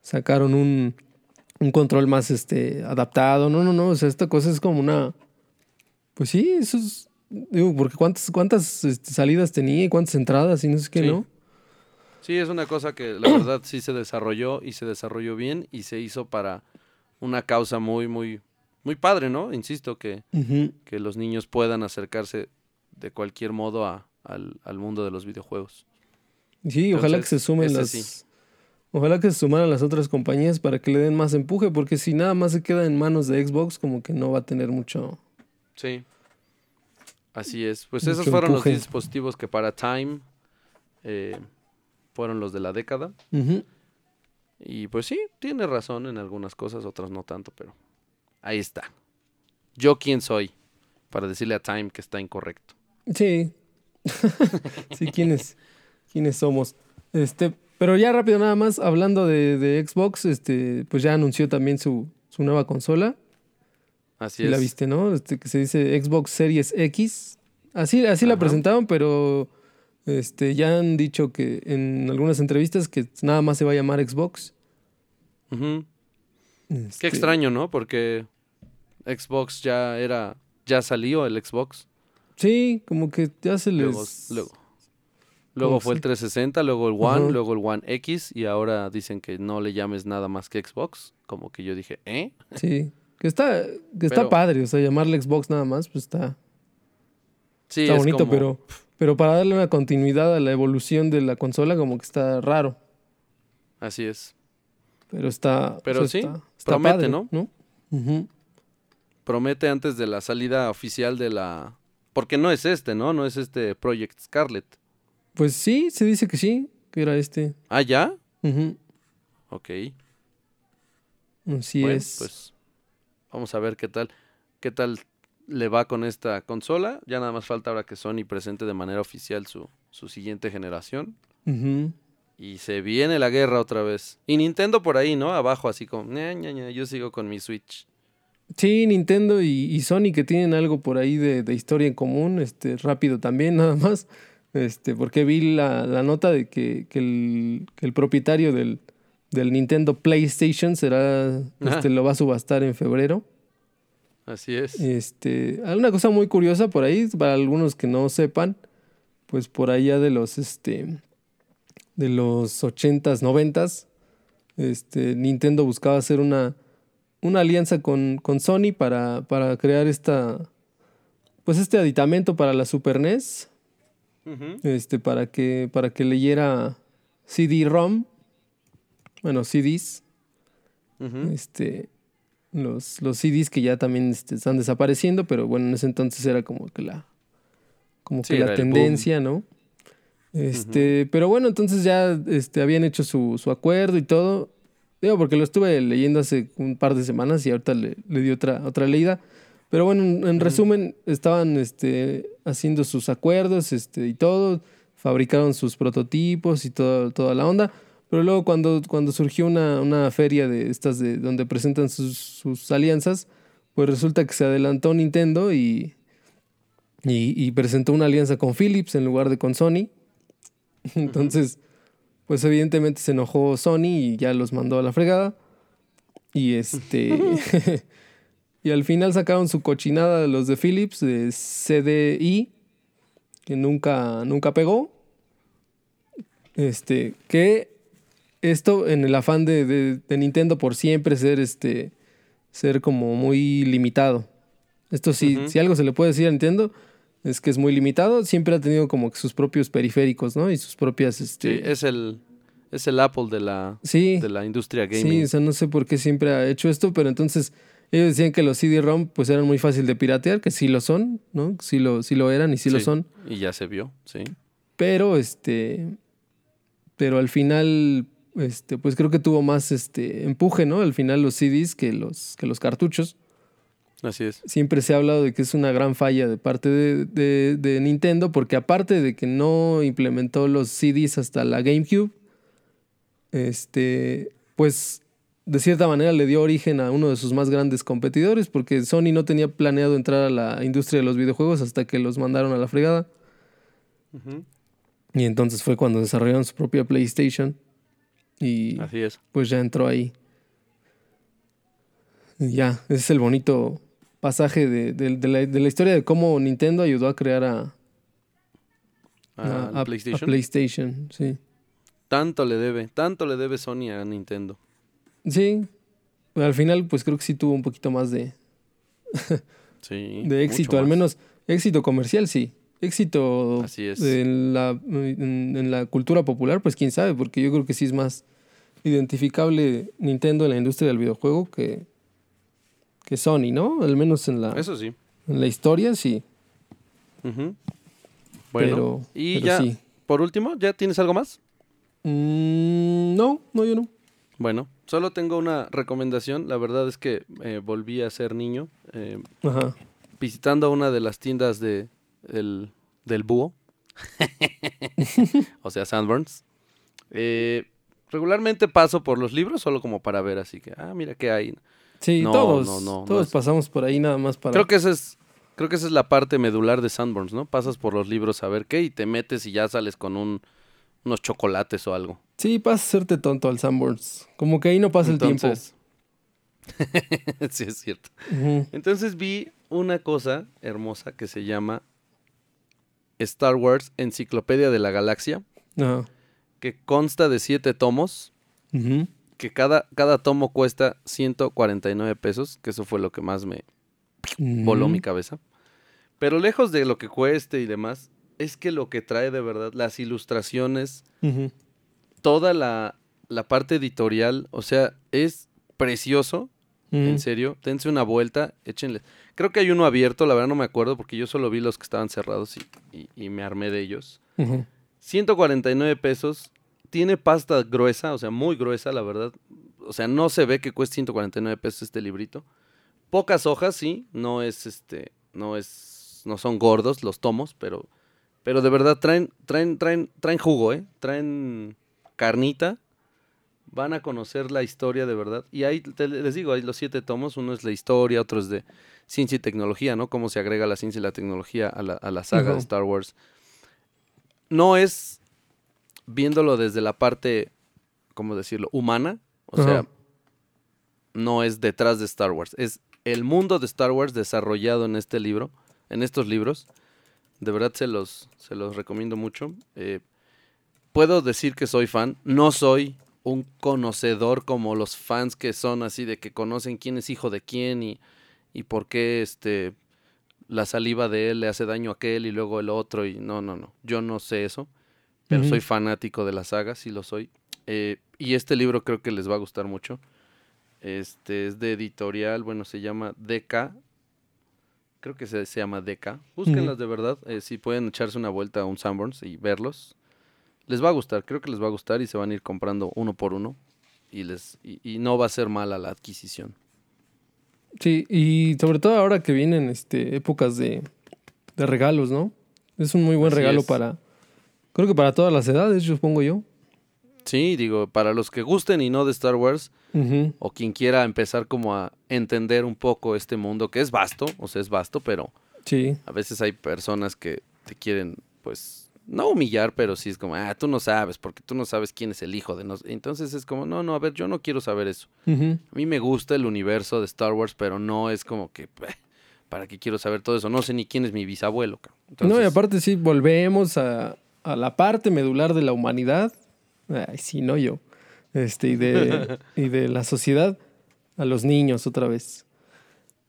sacaron un, un control más este adaptado, no, no, no, o sea, esta cosa es como una, pues sí, eso es, Digo, porque cuántas, cuántas este, salidas tenía y cuántas entradas y no sé qué, ¿no? Sí, es una cosa que la verdad sí se desarrolló y se desarrolló bien y se hizo para una causa muy, muy, muy padre, ¿no? Insisto, que, que los niños puedan acercarse de cualquier modo a, al, mundo de los videojuegos. Sí, ojalá que se sumen las... Ojalá que se sumaran las otras compañías para que le den más empuje, porque si nada más se queda en manos de Xbox, como que no va a tener mucho... Sí. Así es. Pues esos fueron los dispositivos que para Time eh, fueron los de la década. Y pues sí, tiene razón en algunas cosas, otras no tanto, pero ahí está. Yo quién soy para decirle a Time que está incorrecto. Sí. sí, ¿quiénes, quiénes somos. Este, pero ya rápido nada más, hablando de, Xbox, este, pues ya anunció también su, su nueva consola. Así es. La viste, ¿no? Este, que se dice Xbox Series X. Así, así la presentaban, pero este, ya han dicho que en algunas entrevistas que nada más se va a llamar Xbox. Qué este extraño, ¿no? Porque Xbox ya era, ya salió el Xbox. Sí, como que ya se les... Luego, luego, fue el 360, luego el One, luego el One X y ahora dicen que no le llames nada más que Xbox. Como que yo dije, ¿eh? Sí. Que está, que está padre, o sea, llamarle Xbox nada más, pues está. Sí, está bonito, pero, pero para darle una continuidad a la evolución de la consola, como que está raro. Así es. Pero está. Pero sí, promete, ¿no? Promete antes de la salida oficial de la. Porque no es este, ¿no? No es este Project Scarlet. Pues sí, se dice que sí, que era este. ¿Ah, ya? Ok. Así es. Pues Vamos a ver qué tal, qué tal le va con esta consola. Ya nada más falta ahora que Sony presente de manera oficial su, su siguiente generación. Y se viene la guerra otra vez. Y Nintendo por ahí, ¿no? Abajo, así como, ña, ña, ña, yo sigo con mi Switch. Sí, Nintendo y, Sony que tienen algo por ahí de, historia en común, este, rápido también, nada más. Este, porque vi la, nota de que, el, propietario del, Nintendo PlayStation será, este, lo va a subastar en febrero. Así es. Este, una cosa muy curiosa por ahí, para algunos que no sepan, pues por allá de los, este, de los 80s, 90s, este, Nintendo buscaba hacer una, una alianza con, con Sony para, para, crear esta, pues este aditamento para la Super NES, este, para que, para que leyera CD-ROM, bueno, CDs, este, los, los CDs que ya también este, están desapareciendo, pero bueno, en ese entonces era como que la, como que la tendencia, ¿no? Este, pero bueno, entonces ya este, habían hecho su, su acuerdo y todo. Digo, porque lo estuve leyendo hace un par de semanas y ahorita le, le di otra, otra leída. Pero bueno, en, resumen, estaban este, haciendo sus acuerdos este, y todo, fabricaron sus prototipos y todo, toda la onda. Pero luego cuando, cuando surgió una, una feria de estas de donde presentan sus, sus, alianzas, pues resulta que se adelantó Nintendo y, y, y, presentó una alianza con Philips en lugar de con Sony. Entonces, pues evidentemente se enojó Sony y ya los mandó a la fregada. Y este. y al final sacaron su cochinada de los de Philips, de CDI, que nunca, nunca pegó. Este, que esto en el afán de, Nintendo por siempre ser este. ser como muy limitado. Esto sí, si algo se le puede decir a Nintendo, es que es muy limitado. Siempre ha tenido como sus propios periféricos, ¿no? Y sus propias. Este... Sí, es el, es el Apple de la, de la industria gaming. Sí, o sea, no sé por qué siempre ha hecho esto, pero entonces ellos decían que los CD-ROM pues eran muy fácil de piratear, que sí lo son, ¿no? Sí lo, sí lo eran y sí, lo son. Y ya se vio, sí. Pero este. Pero al final. Este, pues creo que tuvo más este empuje, ¿no? Al final los CDs que los, que los cartuchos. Así es. Siempre se ha hablado de que es una gran falla de parte de, Nintendo, porque aparte de que no implementó los CDs hasta la GameCube, este, pues de cierta manera le dio origen a uno de sus más grandes competidores, porque Sony no tenía planeado entrar a la industria de los videojuegos hasta que los mandaron a la fregada. Y entonces fue cuando desarrollaron su propia PlayStation. Y Así es. pues ya entró ahí. ya, ese es el bonito pasaje de, la, historia de cómo Nintendo ayudó a crear a, a, PlayStation. PlayStation, sí. Tanto le debe, tanto le debe Sony a Nintendo. Sí. Al final, pues creo que sí tuvo un poquito más de. sí. De éxito, al menos éxito comercial, sí. Éxito Así es. En, la, en, la cultura popular, pues quién sabe, porque yo creo que sí es más identificable Nintendo en la industria del videojuego que, que Sony, ¿no? Al menos en la, Eso sí. En la historia, sí. Bueno, y ya, por último, ¿ya tienes algo más? Mm, no, no, yo no. Bueno, solo tengo una recomendación. La verdad es que eh, volví a ser niño. Eh, visitando una de las tiendas de, del, del búho. o sea, Sandburns. Eh, regularmente paso por los libros solo como para ver, así que, ah, mira qué hay. Sí, todos, todos pasamos por ahí nada más para... Creo que esa es, creo que esa es la parte medular de Sandburns, ¿no? Pasas por los libros a ver qué y te metes y ya sales con un, unos chocolates o algo. Sí, pasa a hacerte tonto al Sandburns. Como que ahí no pasa el tiempo. sí, es cierto. Entonces vi una cosa hermosa que se llama Star Wars Enciclopedia de la Galaxia. Que consta de siete tomos que cada, cada tomo cuesta 149 pesos, que eso fue lo que más me voló mi cabeza. Pero lejos de lo que cueste y demás, es que lo que trae de verdad, las ilustraciones, toda la, la, parte editorial, o sea, es precioso. En serio, dense una vuelta, échenle. Creo que hay uno abierto, la verdad no me acuerdo porque yo solo vi los que estaban cerrados y, y, me armé de ellos. 149 pesos tiene pasta gruesa, o sea, muy gruesa, la verdad. O sea, no se ve que cueste 149 pesos este librito. Pocas hojas, sí, no es este, no es, no son gordos los tomos, pero, pero de verdad traen, traen, traen, traen jugo, ¿eh? Traen carnita van a conocer la historia de verdad. Y ahí les digo, hay los siete tomos, uno es la historia, otro es de ciencia y tecnología, ¿no? Cómo se agrega la ciencia y la tecnología a la, a la saga de Star Wars. No es viéndolo desde la parte, ¿cómo decirlo?, humana. O sea, no es detrás de Star Wars, es el mundo de Star Wars desarrollado en este libro, en estos libros. De verdad se los, se los recomiendo mucho. Eh, puedo decir que soy fan, no soy un conocedor como los fans que son así de que conocen quién es hijo de quién y, y por qué este la saliva de él le hace daño a aquel y luego el otro y no, no, no, yo no sé eso, pero soy fanático de la saga, sí lo soy. Eh, y este libro creo que les va a gustar mucho. Este es de editorial, bueno, se llama DK. Creo que se, llama DK. Búsquenlas de verdad. Eh, si pueden echarse una vuelta a un Sanborns y verlos. Les va a gustar, creo que les va a gustar y se van a ir comprando uno por uno. Y, les, y, no va a ser mala la adquisición. Sí, y sobre todo ahora que vienen este, épocas de, de regalos, ¿no? Es un muy buen regalo para, creo que para todas las edades, supongo yo. Sí, digo, para los que gusten y no de Star Wars, o quien quiera empezar como a entender un poco este mundo, que es vasto, o sea, es vasto, pero sí. a veces hay personas que te quieren, pues, no humillar, pero sí es como, ah, tú no sabes, porque tú no sabes quién es el hijo de nosotros. Entonces es como, no, no, a ver, yo no quiero saber eso. A mí me gusta el universo de Star Wars, pero no es como que, ¿para qué quiero saber todo eso? No sé ni quién es mi bisabuelo. No, y aparte sí, volvemos a, a la parte medular de la humanidad Ay, sí, no yo. Este, y de, y de la sociedad a los niños otra vez.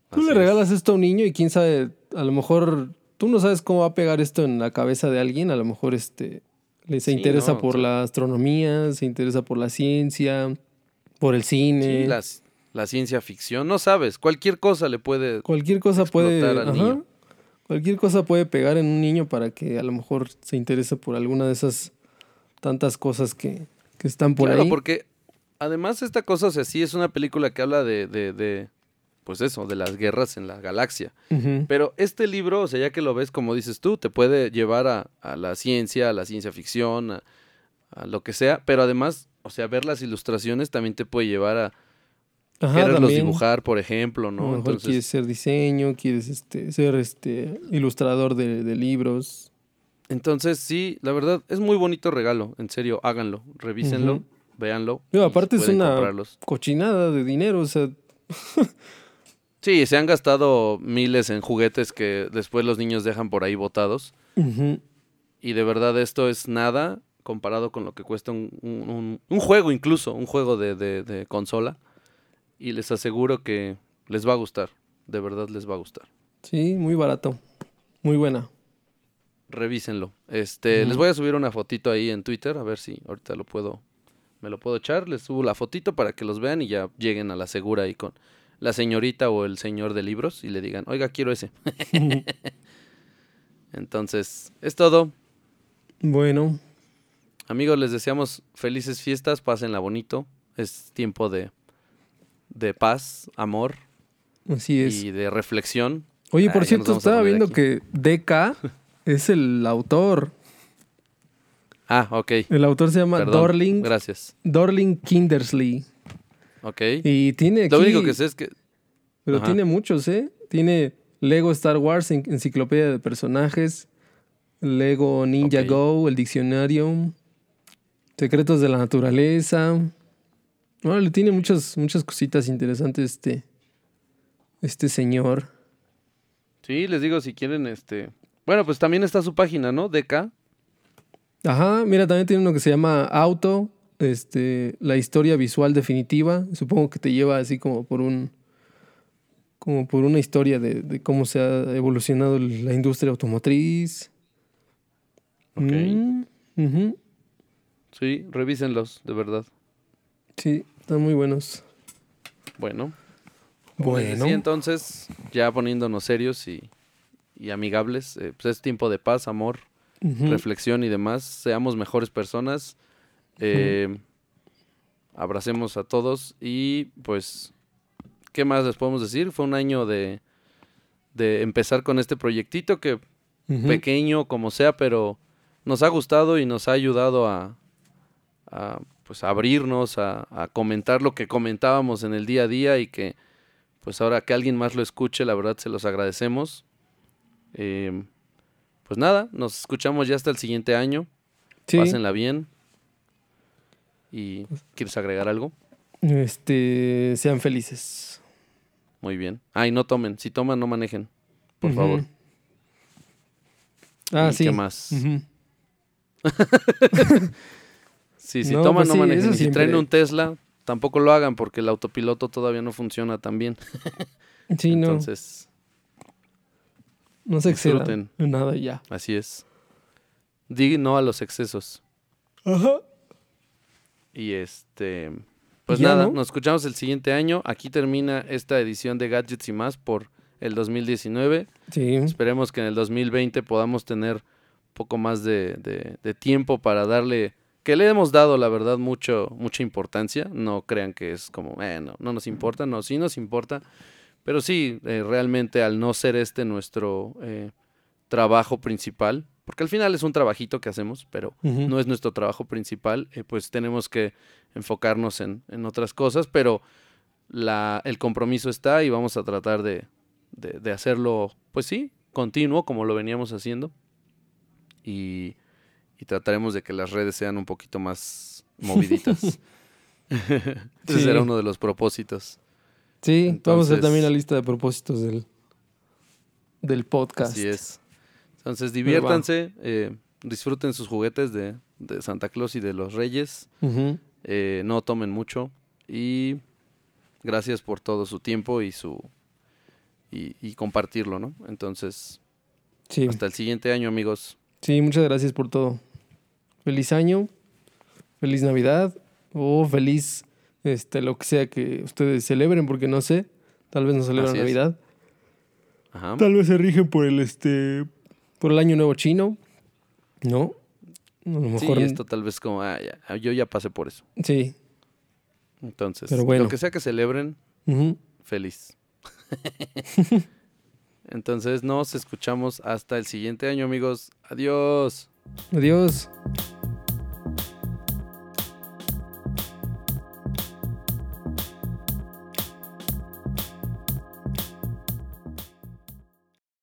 Tú le regalas esto a un niño y quién sabe, a lo mejor tú no sabes cómo va a pegar esto en la cabeza de alguien, a lo mejor este le se interesa por la astronomía, se interesa por la ciencia, por el cine. Sí, las, la ciencia ficción, no sabes, cualquier cosa le puede Cualquier cosa puede Cualquier cosa puede pegar en un niño para que a lo mejor se interese por alguna de esas tantas cosas que, están por claro, ahí. porque además esta cosa, o sea, sí es una película que habla de, de, pues eso, de las guerras en la galaxia. Pero este libro, o sea, ya que lo ves, como dices tú, te puede llevar a, la ciencia, a la ciencia ficción, a, lo que sea, pero además, o sea, ver las ilustraciones también te puede llevar a quererlos dibujar, por ejemplo, ¿no? A mejor quieres ser diseño, quieres este, ser este ilustrador de, de libros. Entonces, sí, la verdad, es muy bonito regalo. En serio, háganlo, revísenlo, véanlo. aparte es una cochinada de dinero, o sea. sí, se han gastado miles en juguetes que después los niños dejan por ahí botados. Y de verdad esto es nada comparado con lo que cuesta un, un, juego incluso, un juego de, de, de consola. Y les aseguro que les va a gustar, de verdad les va a gustar. Sí, muy barato, muy buena revísenlo. Este, les voy a subir una fotito ahí en Twitter, a ver si ahorita lo puedo, me lo puedo echar. Les subo la fotito para que los vean y ya lleguen a la segura ahí con la señorita o el señor de libros y le digan, oiga, quiero ese. Entonces, es todo. Bueno. Amigos, les deseamos felices fiestas, pásenla bonito. Es tiempo de, de paz, amor. Así es. Y de reflexión. Oye, por cierto, estaba viendo que DK Es el autor. Ah, ok. El autor se llama Dorling. Gracias. Dorling Kindersley. Ok. Y tiene aquí, Lo único que sé es que... Pero tiene muchos, ¿eh? Tiene Lego Star Wars, enciclopedia de personajes, Lego Ninja Go, el diccionario, Secretos de la Naturaleza. Bueno, tiene muchas, muchas cositas interesantes este, este señor. Sí, les digo, si quieren, este, bueno, pues también está su página, ¿no? DK. Ajá, mira, también tiene uno que se llama Auto, este, la historia visual definitiva. Supongo que te lleva así como por un, como por una historia de, cómo se ha evolucionado la industria automotriz. Ok. Mm, sí, revísenlos, de verdad. Sí, están muy buenos. Bueno. Bueno. Sí, entonces, ya poniéndonos serios y y amigables. Eh, pues es tiempo de paz, amor, reflexión y demás. Seamos mejores personas. Eh, abracemos a todos y pues, ¿qué más les podemos decir? Fue un año de, de empezar con este proyectito que pequeño como sea, pero nos ha gustado y nos ha ayudado a, pues abrirnos a, a, comentar lo que comentábamos en el día a día y que pues ahora que alguien más lo escuche, la verdad se los agradecemos. Eh, pues nada, nos escuchamos ya hasta el siguiente año. Pásenla bien. ¿Y quieres agregar algo? Este, sean felices. Muy bien. Ay, no tomen. Si toman, no manejen. Por favor. Ah, sí. ¿Qué más? sí, si toman, pues no manejen. si traen un Tesla, tampoco lo hagan porque el autopiloto todavía no funciona tan bien. sí, no. Entonces. No se excedan. Nada ya. Así es. Di no a los excesos. Ajá. Y este. Pues nada, nos escuchamos el siguiente año. Aquí termina esta edición de Gadgets y más por el 2019. Sí. Esperemos que en el 2020 podamos tener poco más de, tiempo para darle, que le hemos dado la verdad mucho, mucha importancia. No crean que es como, eh, no, no nos importa, no, sí nos importa. Pero sí, eh, realmente al no ser este nuestro eh, trabajo principal, porque al final es un trabajito que hacemos, pero no es nuestro trabajo principal, eh, pues tenemos que enfocarnos en, en otras cosas, pero la, el compromiso está y vamos a tratar de, de, hacerlo, pues sí, continuo, como lo veníamos haciendo. Y, y, trataremos de que las redes sean un poquito más moviditas. Ese será uno de los propósitos. Sí, vamos a hacer también la lista de propósitos del, del podcast. Así es. Entonces diviértanse, eh, disfruten sus juguetes de, de, Santa Claus y de los Reyes. Eh, no tomen mucho y gracias por todo su tiempo y su y, compartirlo, ¿no? Entonces, hasta el siguiente año, amigos. Sí, muchas gracias por todo. Feliz año, feliz Navidad o feliz este lo que sea que ustedes celebren, porque no sé, tal vez no celebran Navidad. Tal vez se rigen por el este por el año nuevo chino, ¿no? A lo mejor... Sí, esto tal vez como, ah, ya, yo ya pasé por eso. Sí. Entonces, lo que sea que celebren, feliz. Entonces nos escuchamos hasta el siguiente año, amigos. Adiós. Adiós.